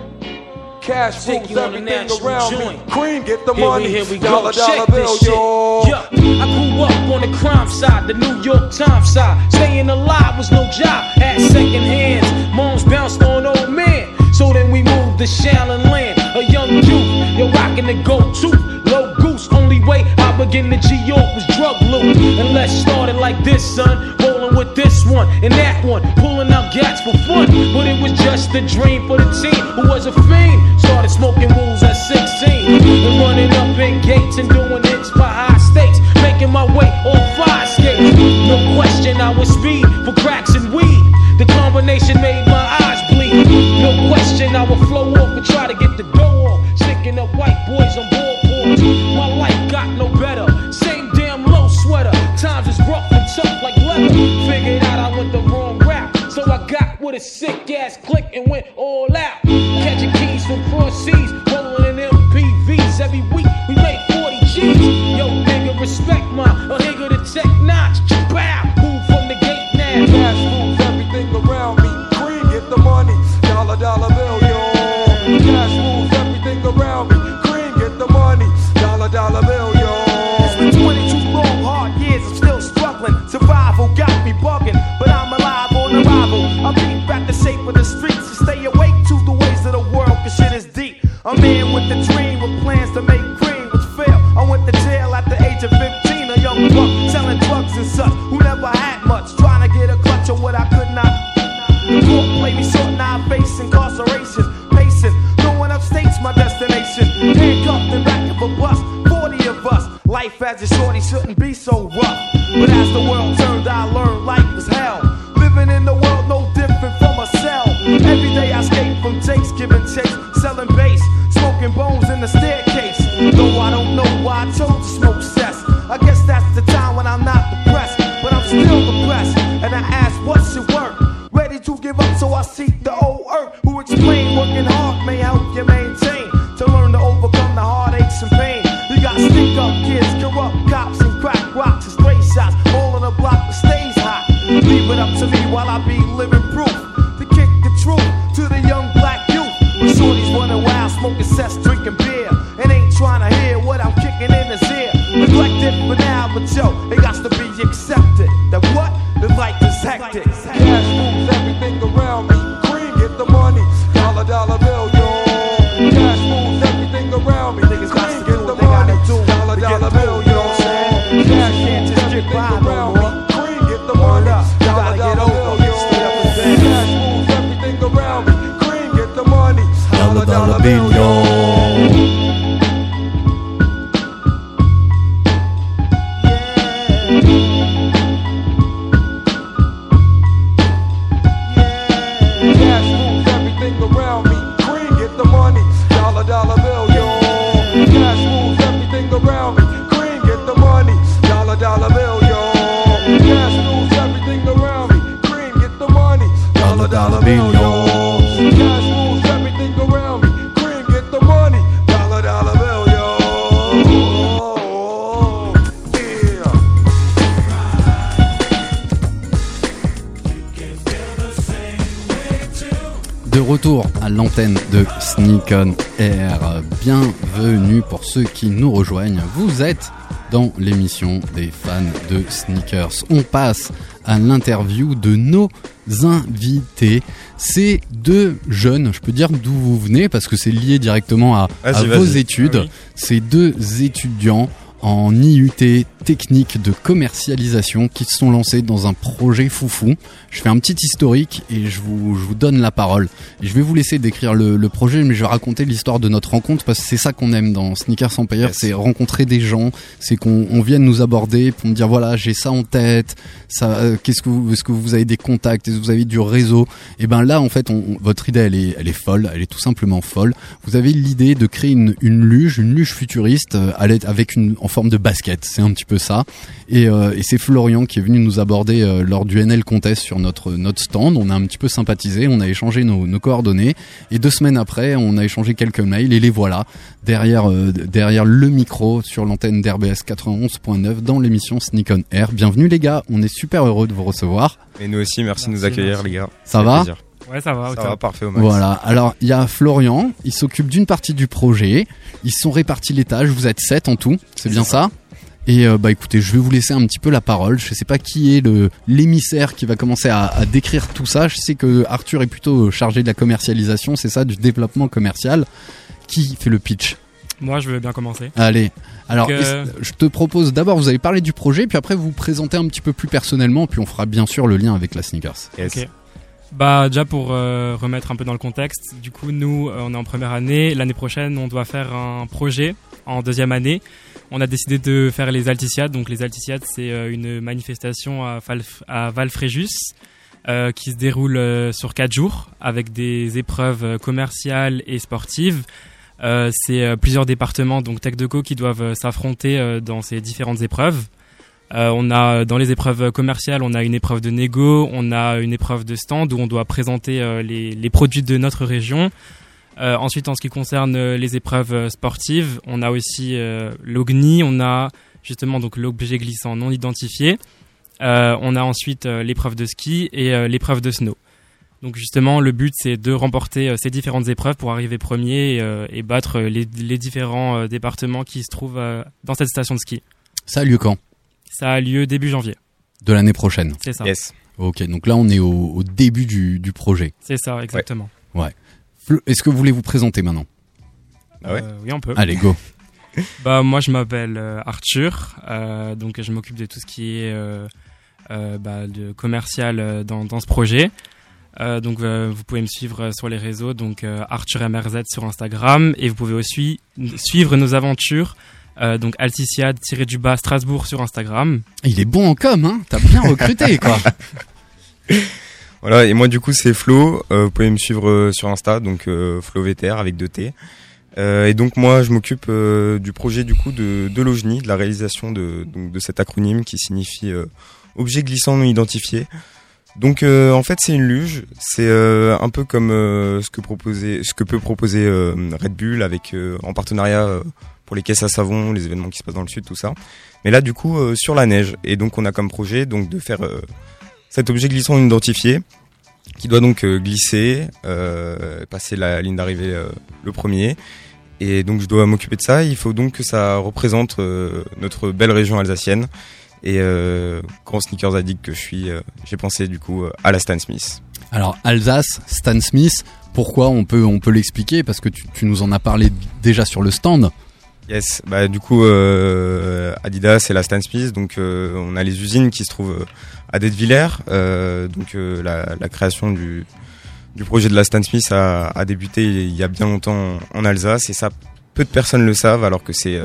Cash Take rules you on a everything around joint. me. Cream get the Here money. we, here we dollar go. dollar Check bill, this shit. yo. Yeah. I grew up on the crime side, the New York Times side. Staying alive was no job. Had second hands. Moms bounced on old man. So then we moved to Shallon Land. A young youth, yo, rocking the go-to. Low goose, only way Begin to G York was drug loot. And let's start it like this, son. Rolling with this one and that one. Pulling out gats for fun. But it was just a dream for the team who was a fiend. Started smoking rules at 16. And running up in gates and doing hits by high stakes. Making my way on fire skates. No question, I was speed for cracks and weed. The combination made my eyes bleed. No question, I would flow off and try to get the dough off. Sticking up white boys on boards. My life got no better. Same damn low sweater. Times is rough and tough like leather. Figured out I went the wrong route. So I got with a sick ass click and went all out. Catching keys from cross seas, rolling in MPVs. Every week we made 40 G's. Yo, nigga, respect my a nigga to tech notch. Bow, move from the Dollar dollar bill, yo. De Sneak On Air. Bienvenue pour ceux qui nous rejoignent. Vous êtes dans l'émission des fans de sneakers. On passe à l'interview de nos invités. C'est deux jeunes, je peux dire d'où vous venez parce que c'est lié directement à, vos études. Ah oui. C'est deux étudiants en IUT technique de commercialisation qui se sont lancés dans un projet foufou. Je fais un petit historique et je vous, je vous donne la parole. Et je vais vous laisser décrire le, le projet, mais je vais raconter l'histoire de notre rencontre parce que c'est ça qu'on aime dans Sneakers Empire, c'est rencontrer des gens, c'est qu'on on vienne nous aborder pour me dire voilà j'ai ça en tête, ça, euh, qu'est-ce que vous, est-ce que vous avez des contacts, est-ce que vous avez du réseau? Et ben là en fait, on, on- votre idée elle est, elle est folle, elle est tout simplement folle. Vous avez l'idée de créer une, une luge, une luge futuriste euh, avec une en forme de basket, c'est un petit peu ça. Et, euh, et c'est Florian qui est venu nous aborder euh, lors du NL Contest sur notre notre stand. On a un petit peu sympathisé, on a échangé nos, nos coordonnées et deux semaines après, on a échangé quelques mails et les voilà derrière euh, derrière le micro sur l'antenne d'RBS 91.9 dans l'émission Sneak on Air. Bienvenue les gars, on est super heureux de vous recevoir. Et nous aussi, merci de nous accueillir, les gars. Ça va plaisir. Ouais, ça va, Ça va, parfait au max. Voilà. Alors, il y a Florian, il s'occupe d'une partie du projet. Ils sont répartis les tâches. Vous êtes sept en tout. C'est bien ça? Et euh, bah écoutez, je vais vous laisser un petit peu la parole. Je sais pas qui est le l'émissaire qui va commencer à, à décrire tout ça. Je sais que Arthur est plutôt chargé de la commercialisation, c'est ça, du développement commercial. Qui fait le pitch? Moi, je veux bien commencer. Allez. Alors, Donc, euh, je te propose d'abord, vous allez parler du projet, puis après vous vous présentez un petit peu plus personnellement, puis on fera bien sûr le lien avec la sneakers. Ok. Bah déjà pour euh, remettre un peu dans le contexte, du coup nous euh, on est en première année, l'année prochaine on doit faire un projet en deuxième année. On a décidé de faire les Alticiades, les Alticiades c'est euh, une manifestation à, Val- à Valfréjus euh, qui se déroule euh, sur quatre jours avec des épreuves commerciales et sportives. C'est plusieurs départements donc Tech Deco qui doivent s'affronter dans ces différentes épreuves. Dans les épreuves commerciales, on a une épreuve de négo, on a une épreuve de stand où on doit présenter les produits de notre région. Euh, ensuite, en ce qui concerne euh, les épreuves euh, sportives, on a aussi euh, l'OGNI, on a justement donc l'objet glissant non identifié. Euh, on a ensuite euh, l'épreuve de ski et euh, l'épreuve de snow. Donc justement, le but c'est de remporter euh, ces différentes épreuves pour arriver premier et, euh, et battre les, les différents euh, départements qui se trouvent euh, dans cette station de ski. Ça a lieu quand? Ça a lieu début janvier. De l'année prochaine? C'est ça. Yes. Ok, donc là on est au, au début du, du projet. C'est ça, exactement. Ouais. Est-ce que vous voulez vous présenter maintenant? Ah ouais? Euh, oui, on peut. Allez, go. Bah moi je m'appelle euh, Arthur, euh, donc je m'occupe de tout ce qui est euh, euh, bah, de commercial euh, dans, dans ce projet. Euh, donc euh, vous pouvez me suivre euh, sur les réseaux, donc euh, Arthur MRZ sur Instagram, et vous pouvez aussi suivre nos aventures, euh, donc Alticiade tiré du bas Strasbourg sur Instagram. Il est bon en com, hein? T'as bien recruté, quoi. Voilà, et moi du coup c'est Flo, euh, vous pouvez me suivre euh, sur Insta, donc euh, Flo VTR avec deux T. Euh, et donc moi je m'occupe euh, du projet du coup de, de l'OGNI, de la réalisation de, donc, de cet acronyme qui signifie objet glissant non identifié. Donc en fait c'est une luge, c'est un peu comme ce que proposait, ce que peut proposer Red Bull avec en partenariat pour les caisses à savon, les événements qui se passent dans le sud, tout ça. Mais là du coup sur la neige et donc on a comme projet donc de faire cet objet glissant identifié qui doit donc euh, glisser, euh, passer la ligne d'arrivée euh, le premier. Et donc je dois m'occuper de ça. Il faut donc que ça représente notre belle région alsacienne. Et euh, grand sneakers addict que je suis, j'ai pensé du coup à la Stan Smith. Alors Alsace, Stan Smith, pourquoi on peut on peut l'expliquer? Parce que tu nous en as parlé déjà sur le stand. Yes, bah du coup euh, Adidas et la Stan Smith, donc euh, on a les usines qui se trouvent euh, à Detwiller, euh, donc la, création du, du projet de la Stan Smith a, débuté il y a bien longtemps en Alsace. Et ça peu de personnes le savent alors que c'est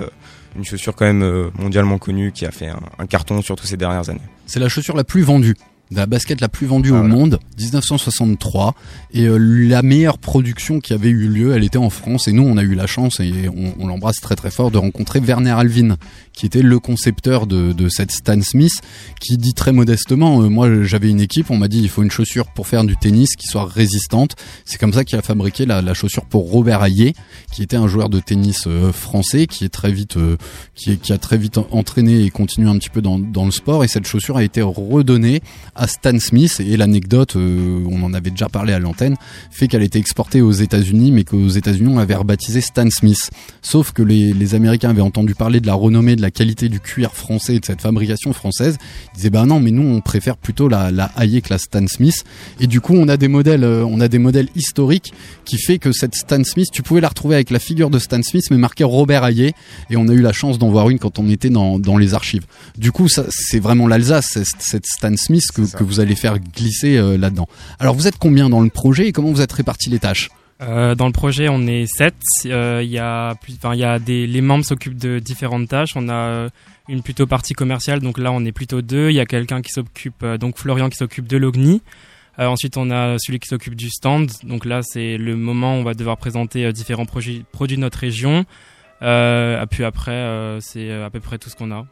une chaussure quand même mondialement connue qui a fait un, un carton surtout ces dernières années. C'est la chaussure la plus vendue, la basket la plus vendue au monde, 1963. Et euh, la meilleure production qui avait eu lieu, elle était en France. Et nous, on a eu la chance, et on, on l'embrasse très très fort, de rencontrer Werner Alvin, qui était le concepteur de, cette Stan Smith, qui dit très modestement, euh, moi j'avais une équipe, on m'a dit il faut une chaussure pour faire du tennis qui soit résistante. C'est comme ça qu'il a fabriqué la, chaussure pour Robert Hayé, qui était un joueur de tennis euh, français, qui est très vite, euh, qui, a très vite en- entraîné et continue un petit peu dans, le sport. Et cette chaussure a été redonnée à Stan Smith. Et l'anecdote, on en avait déjà parlé à l'antenne, fait qu'elle était exportée aux États-Unis, mais qu'aux États-Unis on l'avait rebaptisée Stan Smith. Sauf que les, les Américains avaient entendu parler de la renommée de la qualité du cuir français et de cette fabrication française. Ils disaient bah non, mais nous on préfère plutôt la la Hayek, la Stan Smith. Et du coup, on a des modèles, euh, on a des modèles historiques qui fait que cette Stan Smith, tu pouvais la retrouver avec la figure de Stan Smith, mais marquée Robert Hayek. Et on a eu la chance d'en voir une quand on était dans dans les archives. Du coup, ça c'est vraiment l'Alsace, c'est- cette Stan Smith que que vous allez faire glisser euh, là-dedans. Alors, vous êtes combien dans le projet et comment vous êtes répartis les tâches? Euh, dans le projet, on est sept. Euh, Il y a, plus- enfin, il y a des, les membres s'occupent de différentes tâches. On a euh, une plutôt partie commerciale, donc là, on est plutôt deux. Il y a quelqu'un qui s'occupe, euh, donc Florian qui s'occupe de l'OGNI. Euh, ensuite, on a celui qui s'occupe du stand. Donc là, c'est le moment où on va devoir présenter euh, différents produits, produits de notre région. Euh, et puis après, euh, c'est à peu près tout ce qu'on a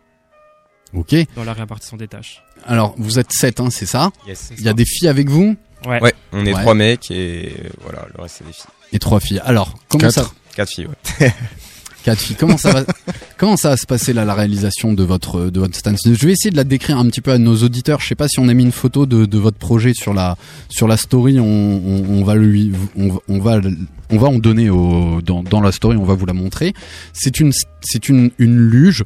Ok. dans la répartition des tâches. Alors, vous êtes sept, hein, c'est ça? Yes. Il y a des filles avec vous? Ouais. Ouais, on est Ouais. trois mecs et euh, voilà, le reste c'est des filles. Et trois filles. Alors, comment Quatre. ça Quatre filles, ouais. Quatre filles. Comment ça va Comment ça va se passer là la réalisation de votre de votre stand Je vais essayer de la décrire un petit peu à nos auditeurs. Je sais pas si on a mis une photo de, de votre projet sur la sur la story. On, on, on va lui on, va- on va on va en donner au dans, dans la story. On va vous la montrer. C'est une c'est une une luge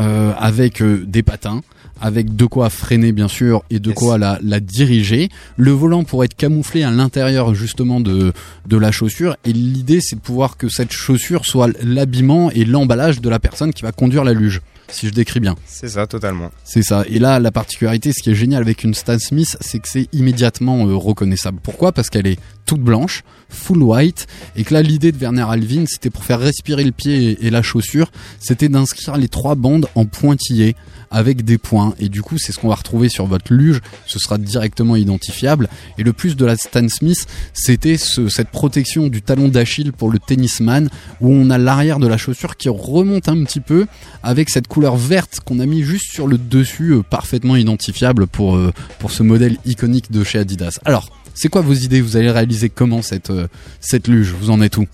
euh, avec euh, des patins. Avec de quoi freiner bien sûr et de quoi la, la diriger. Le volant pourrait être camouflé à l'intérieur justement de, de la chaussure. Et l'idée c'est de pouvoir que cette chaussure soit l'habillement et l'emballage de la personne qui va conduire la luge, si je décris bien. C'est ça, totalement. C'est ça. Et là, la particularité, ce qui est génial avec une Stan Smith, c'est que c'est immédiatement euh, reconnaissable. Pourquoi? Parce qu'elle est toute blanche, full white, et que là, l'idée de Werner Alvin, c'était pour faire respirer le pied et, et la chaussure, c'était d'inscrire les trois bandes en pointillés avec des points. Et du coup, c'est ce qu'on va retrouver sur votre luge. Ce sera directement identifiable. Et le plus de la Stan Smith, c'était ce- cette protection du talon d'Achille pour le tennisman, où on a l'arrière de la chaussure qui remonte un petit peu avec cette couleur verte qu'on a mis juste sur le dessus, euh, parfaitement identifiable pour, euh, pour ce modèle iconique de chez Adidas. Alors, c'est quoi vos idées? Vous allez réaliser comment cette, euh, cette luge? Vous en êtes où?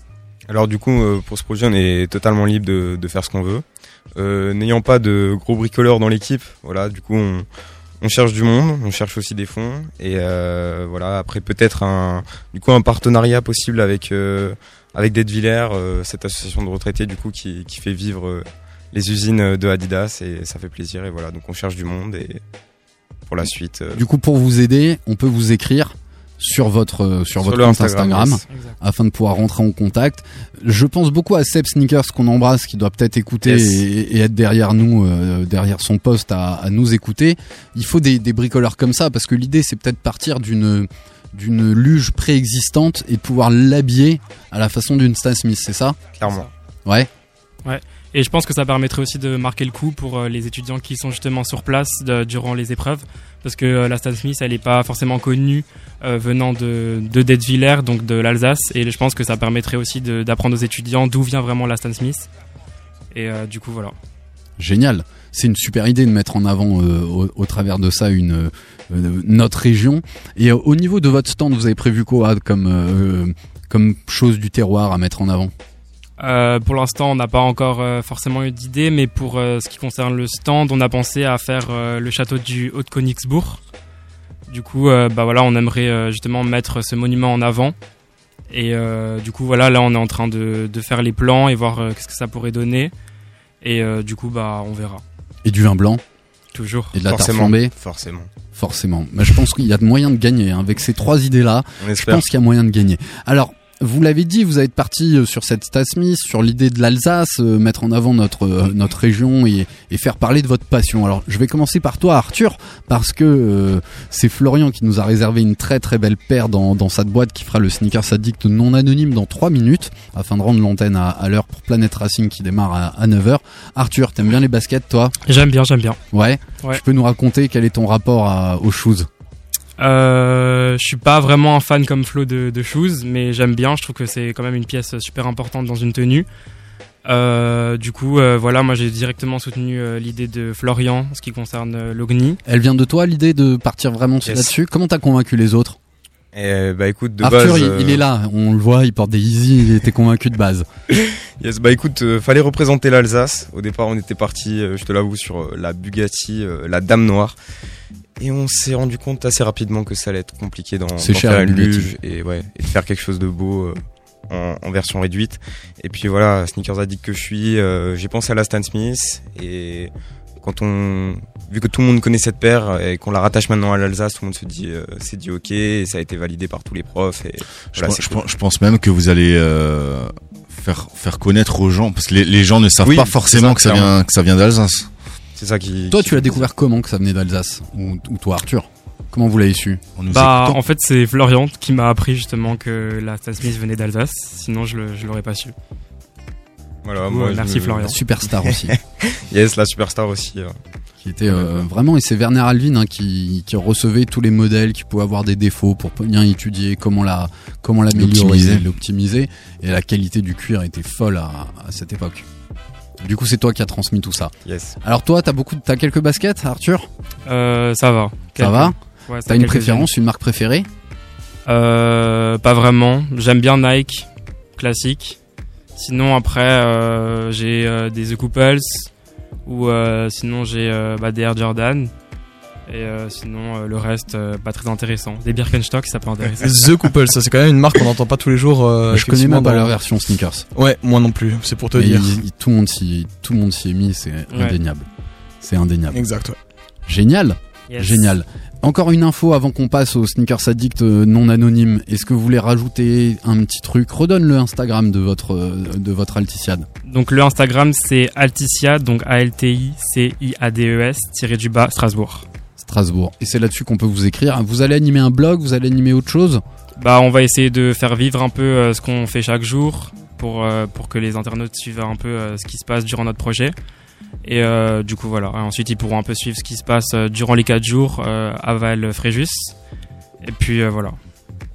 Alors du coup, pour ce projet, on est totalement libre de, de faire ce qu'on veut. N'ayant pas de gros bricoleurs dans l'équipe, voilà, du coup, on, on cherche du monde, on cherche aussi des fonds, et voilà, après peut-être un, du coup, un partenariat possible avec euh, avec Villers, cette association de retraités, du coup, qui, qui fait vivre les usines de Adidas, et ça fait plaisir, et voilà, donc on cherche du monde, et pour la suite. euh, Du coup, pour vous aider, on peut vous écrire sur votre euh, sur, Sur votre compte Instagram, Instagram, yes. Exact. afin de pouvoir rentrer en contact. Je pense beaucoup à Seb Sneakers qu'on embrasse, qui doit peut-être écouter Yes. et, et être derrière nous, euh, derrière son poste à, à nous écouter. Il faut des, des bricoleurs comme ça parce que l'idée c'est peut-être partir d'une d'une luge préexistante et de pouvoir l'habiller à la façon d'une Stan Smith, c'est ça? Clairement. Ouais. Ouais. Et je pense que ça permettrait aussi de marquer le coup pour euh, les étudiants qui sont justement sur place durant les épreuves. Parce que euh, la Stan Smith, elle n'est pas forcément connue euh, venant de, de donc de l'Alsace. Et je pense que ça permettrait aussi d'apprendre aux étudiants d'où vient vraiment la Stan Smith. Et du coup, voilà. Génial. C'est une super idée de mettre en avant au, travers de ça une notre région. Et au niveau de votre stand, vous avez prévu quoi comme comme chose du terroir à mettre en avant? Euh, pour l'instant, on n'a pas encore euh, forcément eu d'idée, mais pour euh, ce qui concerne le stand, on a pensé à faire euh, le château du Haut-de-Königsbourg. Du coup, euh, bah voilà, on aimerait euh, justement mettre ce monument en avant. Et euh, du coup, voilà, là, on est en train de, de faire les plans et voir euh, qu'est-ce que ça pourrait donner. Et euh, du coup, bah, on verra. Et du vin blanc Toujours. Et de la tarte Forcément. flambée Forcément. Forcément. Mais je pense qu'il y a de moyen de gagner. hein. Avec ces trois idées-là, je pense qu'il y a moyen de gagner. Alors, vous l'avez dit, vous êtes parti euh, sur cette Stan Smith, sur l'idée de l'Alsace, euh, mettre en avant notre euh, notre région et, et faire parler de votre passion. Alors, je vais commencer par toi, Arthur, parce que euh, c'est Florian qui nous a réservé une très très belle paire dans, dans cette boîte qui fera le Sneakers Addict non anonyme dans 3 minutes, afin de rendre l'antenne à, à l'heure pour Planet Racing qui démarre à, à 9h. Arthur, t'aimes bien les baskets, toi? J'aime bien, j'aime bien. Ouais? Ouais. Tu peux nous raconter quel est ton rapport à- aux shoes Euh, je suis pas vraiment un fan comme Flo de, de shoes, mais j'aime bien. Je trouve que c'est quand même une pièce super importante dans une tenue. Euh, du coup, euh, voilà, moi j'ai directement soutenu euh, l'idée de Florian, en ce qui concerne euh, l'Ogni. Elle vient de toi l'idée de partir vraiment Yes. là-dessus? Comment t'as convaincu les autres? Et bah écoute, de Arthur, base, il, euh, il est là, on le voit, il porte des Yeezy, il était convaincu de base. Yes, bah écoute, euh, fallait représenter l'Alsace. Au départ, on était parti, euh, je te l'avoue, sur euh, la Bugatti, euh, la Dame Noire. Et on s'est rendu compte assez rapidement que ça allait être compliqué d'en faire une luge et ouais, et de faire quelque chose de beau. euh, en, en version réduite. Et puis voilà, sneakers addict que je suis, euh, j'ai pensé à la Stan Smith et quand on vu que tout le monde connaît cette paire et qu'on la rattache maintenant à l'Alsace, tout le monde se dit euh, c'est dit ok et ça a été validé par tous les profs et Je, voilà, pense, c'est je cool. pense- je pense même que vous allez euh, faire faire connaître aux gens parce que les, les gens ne savent Oui, pas forcément ça, que ça vient que ça vient d'Alsace. C'est ça qui. Toi, tu l'as découvert comment que ça venait d'Alsace ou, ou toi, Arthur Comment vous l'avez su Bah, en fait, c'est Florian qui m'a appris justement que la Stan Smith venait d'Alsace. Sinon, je, je l'aurais pas su. Voilà, moi, merci me- Florian. La superstar aussi. yes, la superstar aussi. euh. qui était euh, vraiment et c'est Werner Alvin hein, qui, qui recevait tous les modèles qui pouvaient avoir des défauts pour bien étudier comment la comment l'améliorer L'optimiser. l'optimiser et la qualité du cuir était folle à, à cette époque du coup c'est toi qui as transmis tout ça Yes. alors toi t'as beaucoup de- t'as quelques baskets Arthur? Euh, ça va. ça va? Ouais, t'as une préférence une marque préférée? Euh, pas vraiment. J'aime bien Nike, classique. Sinon, après, euh, j'ai euh, des The Couples ou euh, sinon j'ai euh, bah, des Air Jordan. Et euh, sinon, euh, le reste, euh, pas très intéressant. Des Birkenstock, ça peut intéresser. The Couple, ça c'est quand même une marque qu'on n'entend pas tous les jours. euh, je connais même pas leur version sneakers Ouais, moi non plus. C'est pour te Mais dire. il- il- tout le monde s'y tout le monde s'y est mis c'est indéniable c'est indéniable Exact. ouais. Génial. Yes. Génial. Encore une info avant qu'on passe au sneakers addict euh, non anonyme. Est-ce que vous voulez rajouter un petit truc? Redonne le Instagram de votre de votre Alticiade. Donc le Instagram, c'est Alticia, donc A-L-T-I-C-I-A-D-E-S, E tiré du bas, Strasbourg. Strasbourg. Et c'est là-dessus qu'on peut vous écrire. Vous allez animer un blog, vous allez animer autre chose? Bah, on va essayer de faire vivre un peu euh, ce qu'on fait chaque jour pour, euh, pour que les internautes suivent un peu euh, ce qui se passe durant notre projet. Et euh, du coup, voilà. Et ensuite, ils pourront un peu suivre ce qui se passe euh, durant les 4 jours euh, à Val-Fréjus. Et puis euh, voilà.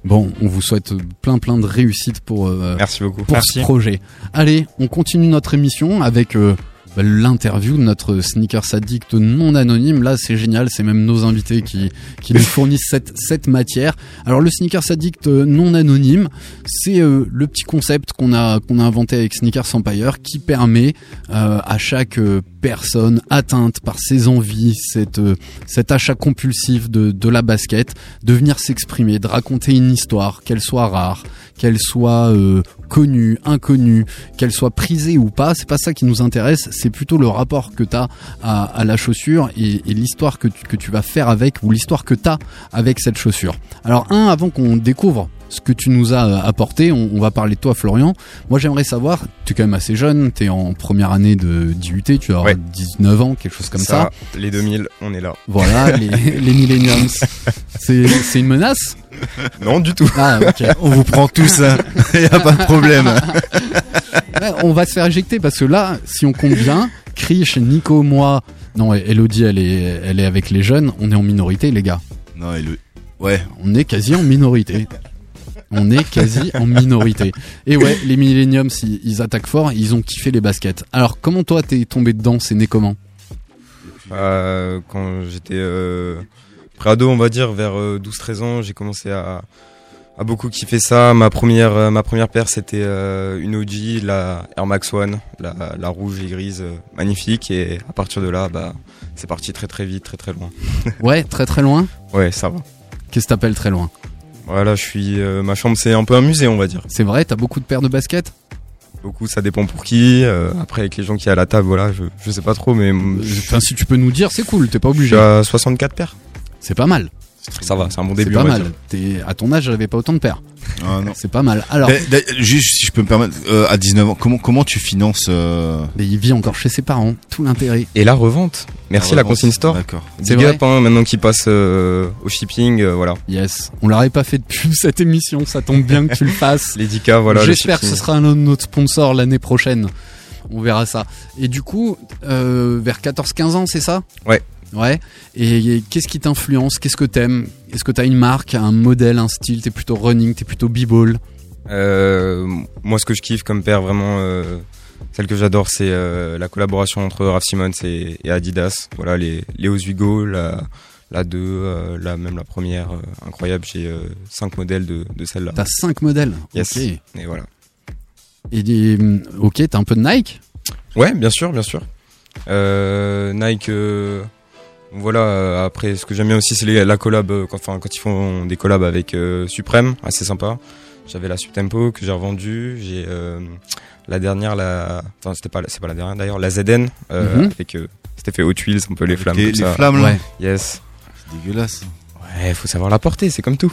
Bon, on vous souhaite plein plein de réussite pour, euh, Merci beaucoup. pour Merci. ce projet. Allez, on continue notre émission avec l'interview de notre sneakers addict non anonyme. Là, c'est génial, c'est même nos invités qui, qui nous fournissent cette, cette matière. Alors, le sneakers addict euh, non anonyme, c'est euh, le petit concept qu'on a, qu'on a inventé avec Sneakers Empire qui permet euh, à chaque euh, personne atteinte par ses envies, cette, cet achat compulsif de, de la basket, de venir s'exprimer, de raconter une histoire, qu'elle soit rare, qu'elle soit connue, inconnue, qu'elle soit prisée ou pas, c'est pas ça qui nous intéresse, c'est plutôt le rapport que tu as à, la chaussure et, et l'histoire que tu, que tu vas faire avec ou l'histoire que tu as avec cette chaussure. Alors un, avant qu'on découvre ce que tu nous as apporté, on, on va parler de toi Florian. Moi j'aimerais savoir, tu es quand même assez jeune, tu es en première année de d'IUT, tu as Ouais. 19 ans, quelque chose comme ça. Les 2000, on est là. Voilà, les, les millenniums. C'est une menace? Non, du tout. Ah, ok. On vous prend tous, hein. y a pas de problème. Ouais, on va se faire éjecter parce que là, si on compte bien, Krish, Nico, moi, non, Elodie, elle est, elle est avec les jeunes, on est en minorité, les gars. Non, et le... ouais. On est quasi en minorité. On est quasi en minorité. Et ouais, les millenniums, ils, ils attaquent fort, ils ont kiffé les baskets. Alors, comment toi, t'es tombé dedans C'est né comment? Euh, quand j'étais euh, pré-ado, on va dire, vers euh, 12-13 ans, j'ai commencé à, beaucoup kiffer ça. Ma première, euh, ma première paire, c'était euh, une OG, la Air Max One, la, la rouge et grise, euh, magnifique. Et à partir de là, bah, c'est parti très très vite, très très loin. Ouais, très très loin? Ouais, ça va. Qu'est-ce que t'appelles très loin? Voilà, je suis, euh, ma chambre, c'est un peu un musée, on va dire. C'est vrai, t'as beaucoup de paires de baskets? Beaucoup, ça dépend pour qui. euh, après, avec les gens qui sont à la table, voilà, je, je sais pas trop, mais Enfin, si tu peux nous dire, c'est cool, t'es pas je obligé. suis à 64 paires. C'est pas mal. Ça va, c'est un bon C'est début. pas on va mal. à ton âge, j'avais pas autant de paires. Ah. C'est pas mal. Alors, Juste, si je peux me permettre, euh, à 19 ans, comment, comment tu finances euh, mais il vit encore chez ses parents, tout l'intérêt. Et la revente. Merci La la, revente, consigne store. d'accord. C'est vrai up, hein, maintenant qu'ils passent euh, au shipping, euh, voilà. Yes. On l'aurait pas fait depuis cette émission, ça tombe bien que tu le fasses. Les 10K, voilà. J'espère que ce sera un de notre sponsor l'année prochaine. On verra ça. Et du coup, euh, vers 14-15 ans, c'est ça? Ouais. Ouais. Et qu'est-ce qui t'influence? Qu'est-ce que t'aimes? Est-ce que t'as une marque, un modèle, un style? T'es plutôt running, t'es plutôt b-ball? Euh, moi, ce que je kiffe comme paire, vraiment, euh, celle que j'adore, c'est euh, la collaboration entre Raf Simons et, et Adidas. Voilà, les, les Oswego, la, la 2, euh, la, même la première, incroyable. J'ai 5 modèles de, de celle-là. T'as 5 modèles? Yes. Ok. Et voilà. Et des- ok, t'as un peu de Nike? Ouais, bien sûr, bien sûr. Euh, Nike, euh, voilà. euh, après, ce que j'aime bien aussi, c'est les- la collab. euh, quand, enfin, quand ils font des collabs avec euh, Supreme, assez sympa. J'avais la Subtempo que j'ai revendue. J'ai euh, la dernière, la, enfin c'était pas, la- c'est pas la dernière d'ailleurs, la ZN euh, Mhm. avec, euh, c'était fait Hot Wheels, un peu les flammes. les- comme les ça. flammes, là Ouais. Yes. C'est dégueulasse. Ouais, faut savoir la porter, c'est comme tout.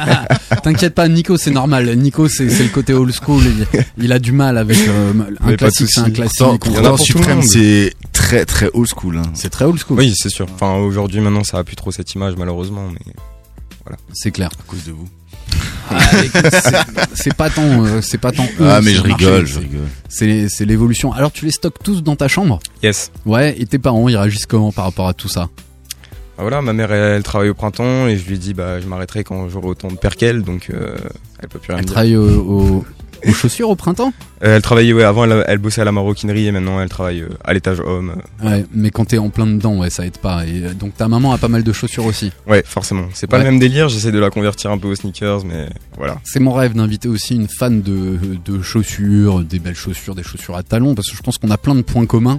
T'inquiète pas, Nico, c'est normal. Nico, c'est c'est le côté old school. Il, il a du mal avec euh, un Mais classique, c'est un classique. Pourtant, On- pourtant, Supreme, c'est très très old school. hein. C'est très old school. Oui, c'est sûr. Enfin, aujourd'hui, maintenant, ça a plus trop cette image, malheureusement, mais voilà. C'est clair. À cause de vous. Ah, écoute, c'est- c'est pas tant, euh, c'est pas tant. eux, Ah, mais je rigole, je c'est- rigole. C'est c'est l'évolution. Alors tu les stockes tous dans ta chambre? Yes. Ouais. Et tes parents, ils réagissent comment par rapport à tout ça? Voilà, ma mère, elle, elle travaille au printemps et je lui dit, bah, je m'arrêterai quand j'aurai autant de qu'elle, donc euh, elle peut plus rien Elle me dire. travaille au- au- aux chaussures au printemps? Euh, elle travaillait, ouais, avant, elle, elle bossait à la maroquinerie et maintenant, elle travaille euh, à l'étage homme. Ouais, mais quand t'es en plein dedans, ouais, ça aide pas. Et donc ta maman a pas mal de chaussures aussi. Ouais, forcément. C'est pas Ouais. le même délire, j'essaie de la convertir un peu aux sneakers, mais voilà. C'est mon rêve d'inviter aussi une fan de, de chaussures, des belles chaussures, des chaussures à talons, parce que je pense qu'on a plein de points communs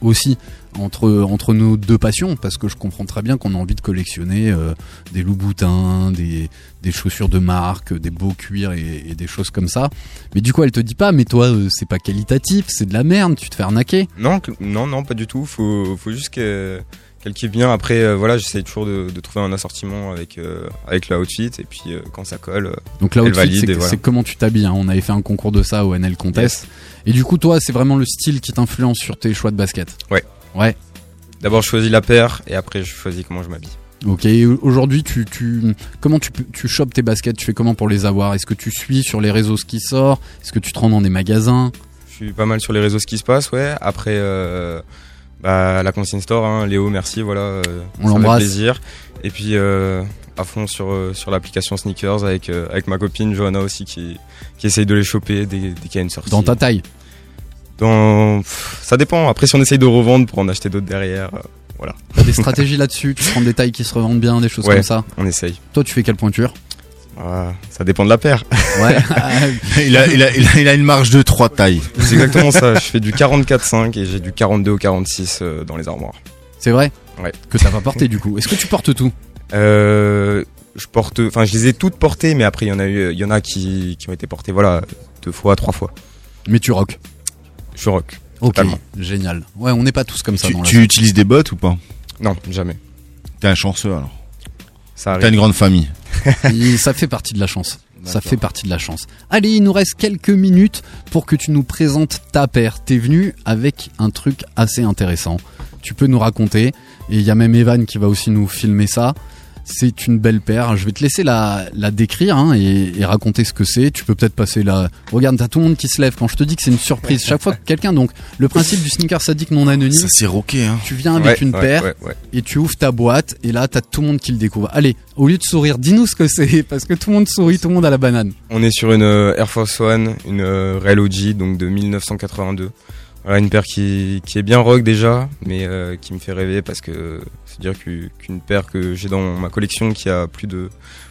aussi entre, entre nos deux passions, parce que je comprends très bien qu'on a envie de collectionner euh, des loups-boutins, des, des chaussures de marque, des beaux cuirs et, des choses comme ça. Mais du coup, elle te dit pas, mais toi, euh, c'est pas qualitatif, c'est de la merde, tu te fais arnaquer. Non, non, non, pas du tout. Faut, faut juste que- qu'elle kiffe bien. Après, euh, voilà, j'essaie toujours de, de trouver un assortiment avec, euh, avec la outfit et puis euh, quand ça colle, euh, Donc là, elle outfit, valide c'est voilà. comment tu t'habilles. hein. On avait fait un concours de ça au NL Contest. Et du coup, toi, c'est vraiment le style qui t'influence sur tes choix de basket? Ouais. Ouais. D'abord, je choisis la paire et après, je choisis comment je m'habille. Ok, aujourd'hui, tu, tu, comment tu, tu chopes tes baskets Tu fais comment pour les avoir? Est-ce que tu suis sur les réseaux ce qui sort? Est-ce que tu te rends dans des magasins? Je suis pas mal sur les réseaux ce qui se passe, ouais. Après, euh, bah, la consigne store, hein, Léo, merci, voilà. euh, On l'embrasse. plaisir. Et puis, euh, à fond sur, euh, sur l'application Sneakers avec, euh, avec ma copine Johanna aussi qui, qui essaye de les choper dès, dès qu'il y a une sortie. Dans ta taille Dans, pff, ça dépend. Après, si on essaye de revendre pour en acheter d'autres derrière, voilà. T'as des stratégies là-dessus? Tu prends des tailles qui se revendent bien, des choses Ouais, comme ça? on essaye. Toi, tu fais quelle pointure? Ah, ça dépend de la paire. Ouais. il, a, il, a, il, a, il a une marge de 3 tailles. C'est exactement ça. Je fais du 44-5 et j'ai du 42 au 46 euh, dans les armoires. C'est vrai Ouais. Que t'as pas porté du coup. Est-ce que tu portes tout? Euh, je porte, enfin, je les ai toutes portées, mais après, il y en a eu, il y en a qui, qui ont été portées, voilà, deux fois, trois fois. Mais tu rock? Je rock. Ok, Totalement. génial. Ouais, on n'est pas tous comme ça Tu, dans la tu utilises des bottes ou pas? Non, jamais. T'es un chanceux alors. Ça arrive. T'as une grande famille. Et ça fait partie de la chance. Ça fait partie de la chance. Allez, il nous reste quelques minutes pour que tu nous présentes ta paire. T'es venu avec un truc assez intéressant. Tu peux nous raconter. Et il y a même Evan qui va aussi nous filmer ça. C'est une belle paire. Je vais te laisser la, la décrire hein, et, et raconter ce que c'est. Tu peux peut-être passer là. Regarde, t'as tout le monde qui se lève quand je te dis que c'est une surprise. Chaque fois que quelqu'un, donc, le principe du sneaker sadique non anonyme. Ça s'est roqué, hein. Tu viens avec Ouais, une ouais, paire ouais, ouais. et tu ouvres ta boîte et là t'as tout le monde qui le découvre. Allez, au lieu de sourire, dis-nous ce que c'est parce que tout le monde sourit, tout le monde a la banane. On est sur une euh, Air Force One, une euh, Real OG, donc de 1982. Voilà, une paire qui, qui est bien rock déjà, mais euh, qui me fait rêver parce que c'est dire qu'u- qu'une paire que j'ai dans ma collection qui a plus de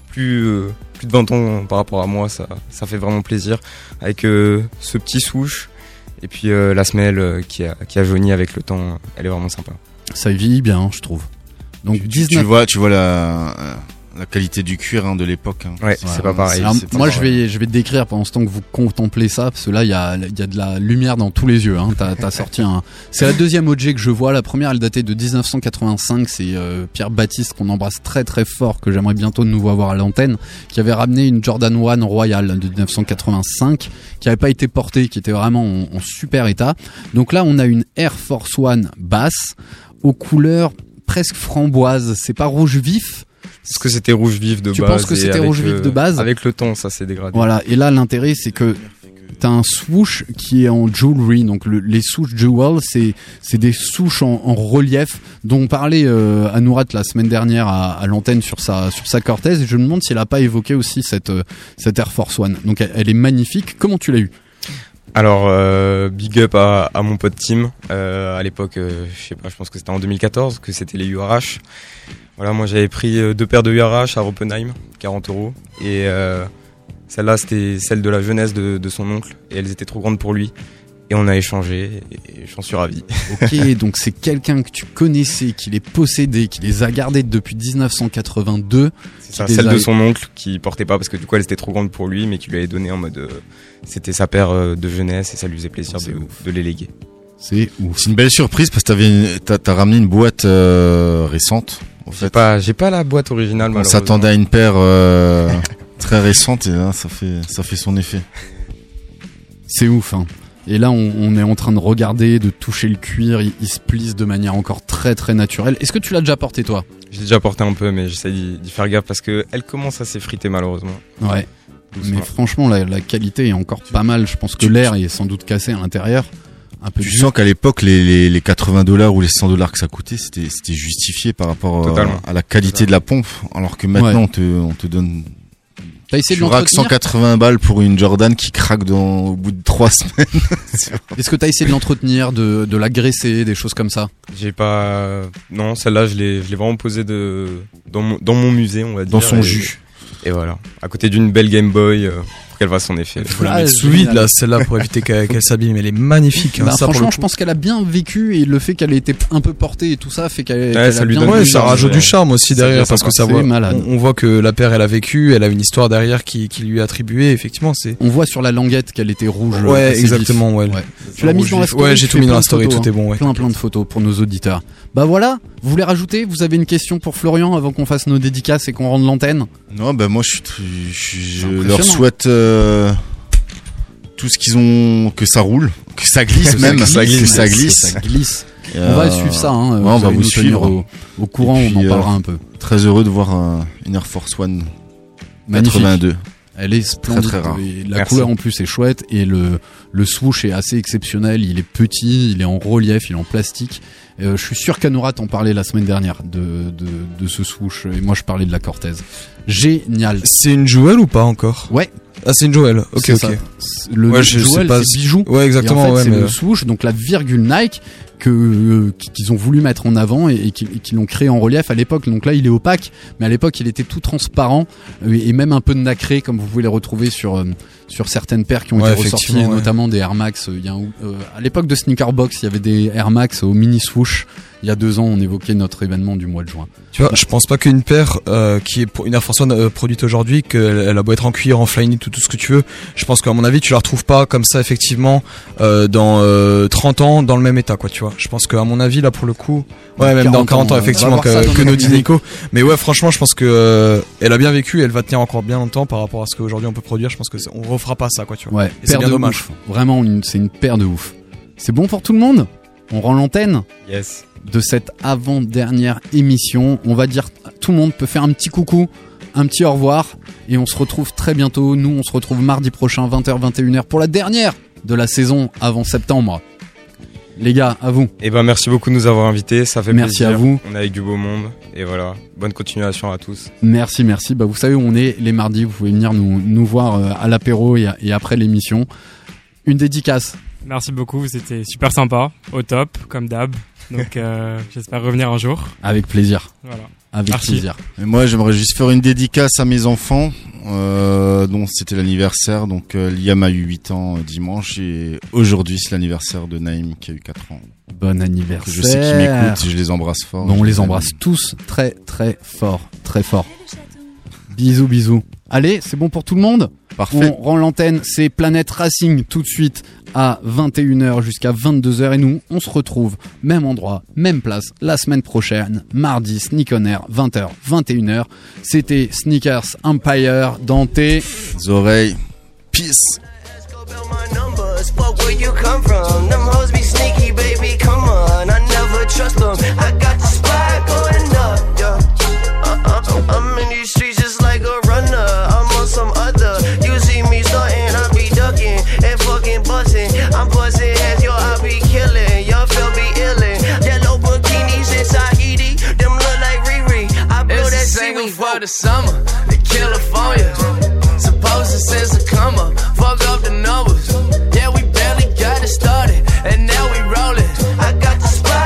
plus euh, plus de 20 ans par rapport à moi, ça ça fait vraiment plaisir avec euh, ce petit souche et puis euh, la semelle euh, qui a qui a jauni avec le temps, elle est vraiment sympa. Ça vieillit bien, je trouve. Donc Tu, 19 tu vois, tu vois la, la qualité du cuir hein, de l'époque. hein. Ouais, c'est pas pareil. Alors, c'est pas moi, je vais, je vais te décrire pendant ce temps que vous contemplez ça, parce que là, il y a, il y a de la lumière dans tous les yeux. Hein. T'as, t'as sorti un. C'est la deuxième OJ que je vois. La première, elle datait de 1985. C'est euh, Pierre Baptiste qu'on embrasse très très fort, que j'aimerais bientôt de nouveau avoir à l'antenne, qui avait ramené une Jordan 1 Royal de 1985, qui n'avait pas été portée, qui était vraiment en, en super état. Donc là, on a une Air Force One basse aux couleurs presque framboise. C'est pas rouge vif. Parce que c'était rouge vif de Tu base. penses que c'était rouge vif de base Avec le temps, ça s'est dégradé. Voilà, et là l'intérêt c'est que t'as un swoosh qui est en jewelry, donc le- les souches jewel, c'est c'est des souches en, en relief dont on parlait euh, à Nourat la semaine dernière à, à l'antenne sur sa sur sa Cortez, et je me demande si elle a pas évoqué aussi cette euh, cette Air Force One. Donc elle, elle est magnifique. Comment tu l'as eu? Alors, euh, big up à, mon pote Tim. Euh, à l'époque, euh, je sais pas, je pense que c'était en 2014 que c'était les URH. Voilà, moi j'avais pris euh, deux paires de URH à Oppenheim, 40 euros. Et celle-là, c'était celle de la jeunesse de son oncle. Et elles étaient trop grandes pour lui. Et on a échangé et j'en suis ravi. Ok, donc c'est quelqu'un que tu connaissais, qui les possédait, qui les a gardés depuis 1982. C'est ça, celle a- de son oncle qui portait pas parce que du coup elle était trop grande pour lui mais qui lui avait donné en mode euh, c'était sa paire euh, de jeunesse et ça lui faisait plaisir de, de les léguer. C'est ouf. C'est une belle surprise parce que t'avais une- t'as t'as ramené une boîte euh, récente. En fait, pas, j'ai pas la boîte originale. on s'attendait à une paire euh, très récente et là, ça fait ça fait son effet. C'est ouf, hein. Et là, on, on est en train de regarder, de toucher le cuir, il, il se plisse de manière encore très très naturelle. Est-ce que tu l'as déjà porté toi? J'ai déjà porté un peu mais j'essaie d'y d'y faire gaffe parce que elle commence à s'effriter malheureusement. Ouais. Doucement. Mais franchement, la, la qualité est encore pas mal. Je pense que l'air est sans doute cassé à l'intérieur. Un peu Tu dur. sens qu'à l'époque, les, les, les 80 dollars ou les 100 dollars que ça coûtait, c'était c'était justifié par rapport euh, à la qualité de la pompe. Alors que maintenant, Ouais. on, te, on te donne. T'as essayé tu de l'entretenir 180 balles pour une Jordan qui craque dans, au bout de 3 semaines. Est-ce que t'as essayé de l'entretenir, de, de la graisser, des choses comme ça? J'ai pas non celle-là je l'ai je l'ai vraiment posée de dans mon, dans mon musée on va dire Dans son et- jus. Et voilà à côté d'une belle Game Boy euh, pour qu'elle fasse son effet. Faut la mettre sous vide là, celle-là pour éviter qu'elle qu'elle s'abîme. Elle est magnifique. hein, Bah, ça, franchement, je pense qu'elle a bien vécu et le fait qu'elle ait été un peu portée et tout ça fait qu'elle qu'elle a bien Ouais, vécu. ça rajoute du charme aussi Ça derrière parce que ça voit. Malade. On, on voit que la paire elle a vécu, elle a une histoire derrière qui, qui lui est attribuée. Effectivement, c'est. On voit sur la languette qu'elle était rouge. Ouais, exactement, ouais. Tu l'as mis dans la story. Ouais, j'ai tout mis dans la story, tout est bon, hein. ouais. Plein plein de photos pour nos auditeurs. Bah voilà, vous voulez rajouter? Vous avez une question pour Florian avant qu'on fasse nos dédicaces et qu'on rende l'antenne? Non, ben moi, je, leur souhaite euh, tout ce qu'ils ont, que ça roule, que ça glisse Que ça même, glisse, que ça que glisse. ça glisse. Et, On va euh, suivre ça, hein, ouais, on va vous suivre au- au courant, on en puis, parlera euh, un peu. Très heureux de voir euh, une Air Force One Magnifique. 82. Elle est splendide. Très, très rare. La Merci. couleur en plus est chouette et le, le swoosh est assez exceptionnel. Il est petit, il est en relief, il est en plastique. Euh, je suis sûr qu'Anoura t'en parlait la semaine dernière de, de, de ce swoosh et moi je parlais de la Cortez. Génial. C'est une Joël ou pas encore? Ouais. Ah, c'est une Joël. Ok, ok. ça. Le Ouais, c'est bijou. Ouais, exactement. Et en fait, ouais, c'est mais- le swoosh, donc la virgule Nike que euh, qu'ils ont voulu mettre en avant et, et qu'ils l'ont créé en relief à l'époque. Donc là, il est opaque, mais à l'époque, il était tout transparent euh, et même un peu nacré, comme vous pouvez les retrouver sur euh, sur certaines paires qui ont Ouais, été ressorties, ouais. notamment des Air Max. euh, Il y a un- euh, à l'époque de Sneaker Box, il y avait des Air Max au mini swoosh. Il y a deux ans, on évoquait notre événement du mois de juin. Tu vois, je pense pas qu'une paire euh, qui est pour une Air Force One euh, produite aujourd'hui, qu'elle elle a beau être en cuir, en flyknit, tout, tout ce que tu veux, je pense qu'à mon avis, tu la retrouves pas comme ça effectivement euh, dans euh, 30 ans dans le même état, quoi. Tu vois. Je pense qu'à mon avis, là pour le coup, ouais, même dans 40 ans, ans, effectivement, que, que nos. Nico. Mais ouais, franchement, je pense que elle a bien vécu, et elle va tenir encore bien longtemps par rapport à ce qu'aujourd'hui on peut produire. Je pense que on refera pas ça, quoi. Tu vois. Ouais, c'est bien dommage. ouf. Vraiment, c'est une paire de ouf. C'est bon pour tout le monde? On rend l'antenne? Yes. de cette avant-dernière émission. On va dire, tout le monde peut faire un petit coucou, un petit au revoir, et on se retrouve très bientôt. Nous, on se retrouve mardi prochain, 20h, 21h, pour la dernière de la saison avant septembre. Les gars, à vous. Et ben merci beaucoup de nous avoir invités, ça fait Merci plaisir. à vous. On est avec du beau monde et voilà, bonne continuation à tous. Merci, merci. Bah, vous savez où on est les mardis. Vous pouvez venir nous, nous voir euh, à l'apéro et, et après l'émission. Une dédicace. Merci beaucoup, c'était super sympa, au top, comme d'hab. Donc euh, j'espère revenir un jour. Avec plaisir. Voilà. Avec Merci. plaisir. Et moi, j'aimerais juste faire une dédicace à mes enfants, euh, dont c'était l'anniversaire. Donc, euh, Liam a eu 8 ans euh, dimanche et aujourd'hui, c'est l'anniversaire de Naïm qui a eu 4 ans. Bon anniversaire. Je sais qu'ils m'écoutent et je les embrasse fort. Bon, on les embrasse tous très très fort, très fort. Bisous, bisous. Allez, c'est bon pour tout le monde Parfait. On rend l'antenne, c'est Planète Racing tout de suite à 21h jusqu'à 22h et nous, on se retrouve même endroit, même place la semaine prochaine, mardi Sneak on Air 20h, 21h. C'était Sneakers Empire dans tes oreilles. Peace. the summer the California. Supposed to sense a come up, fuck up the numbers. Yeah, we barely got it started, and now.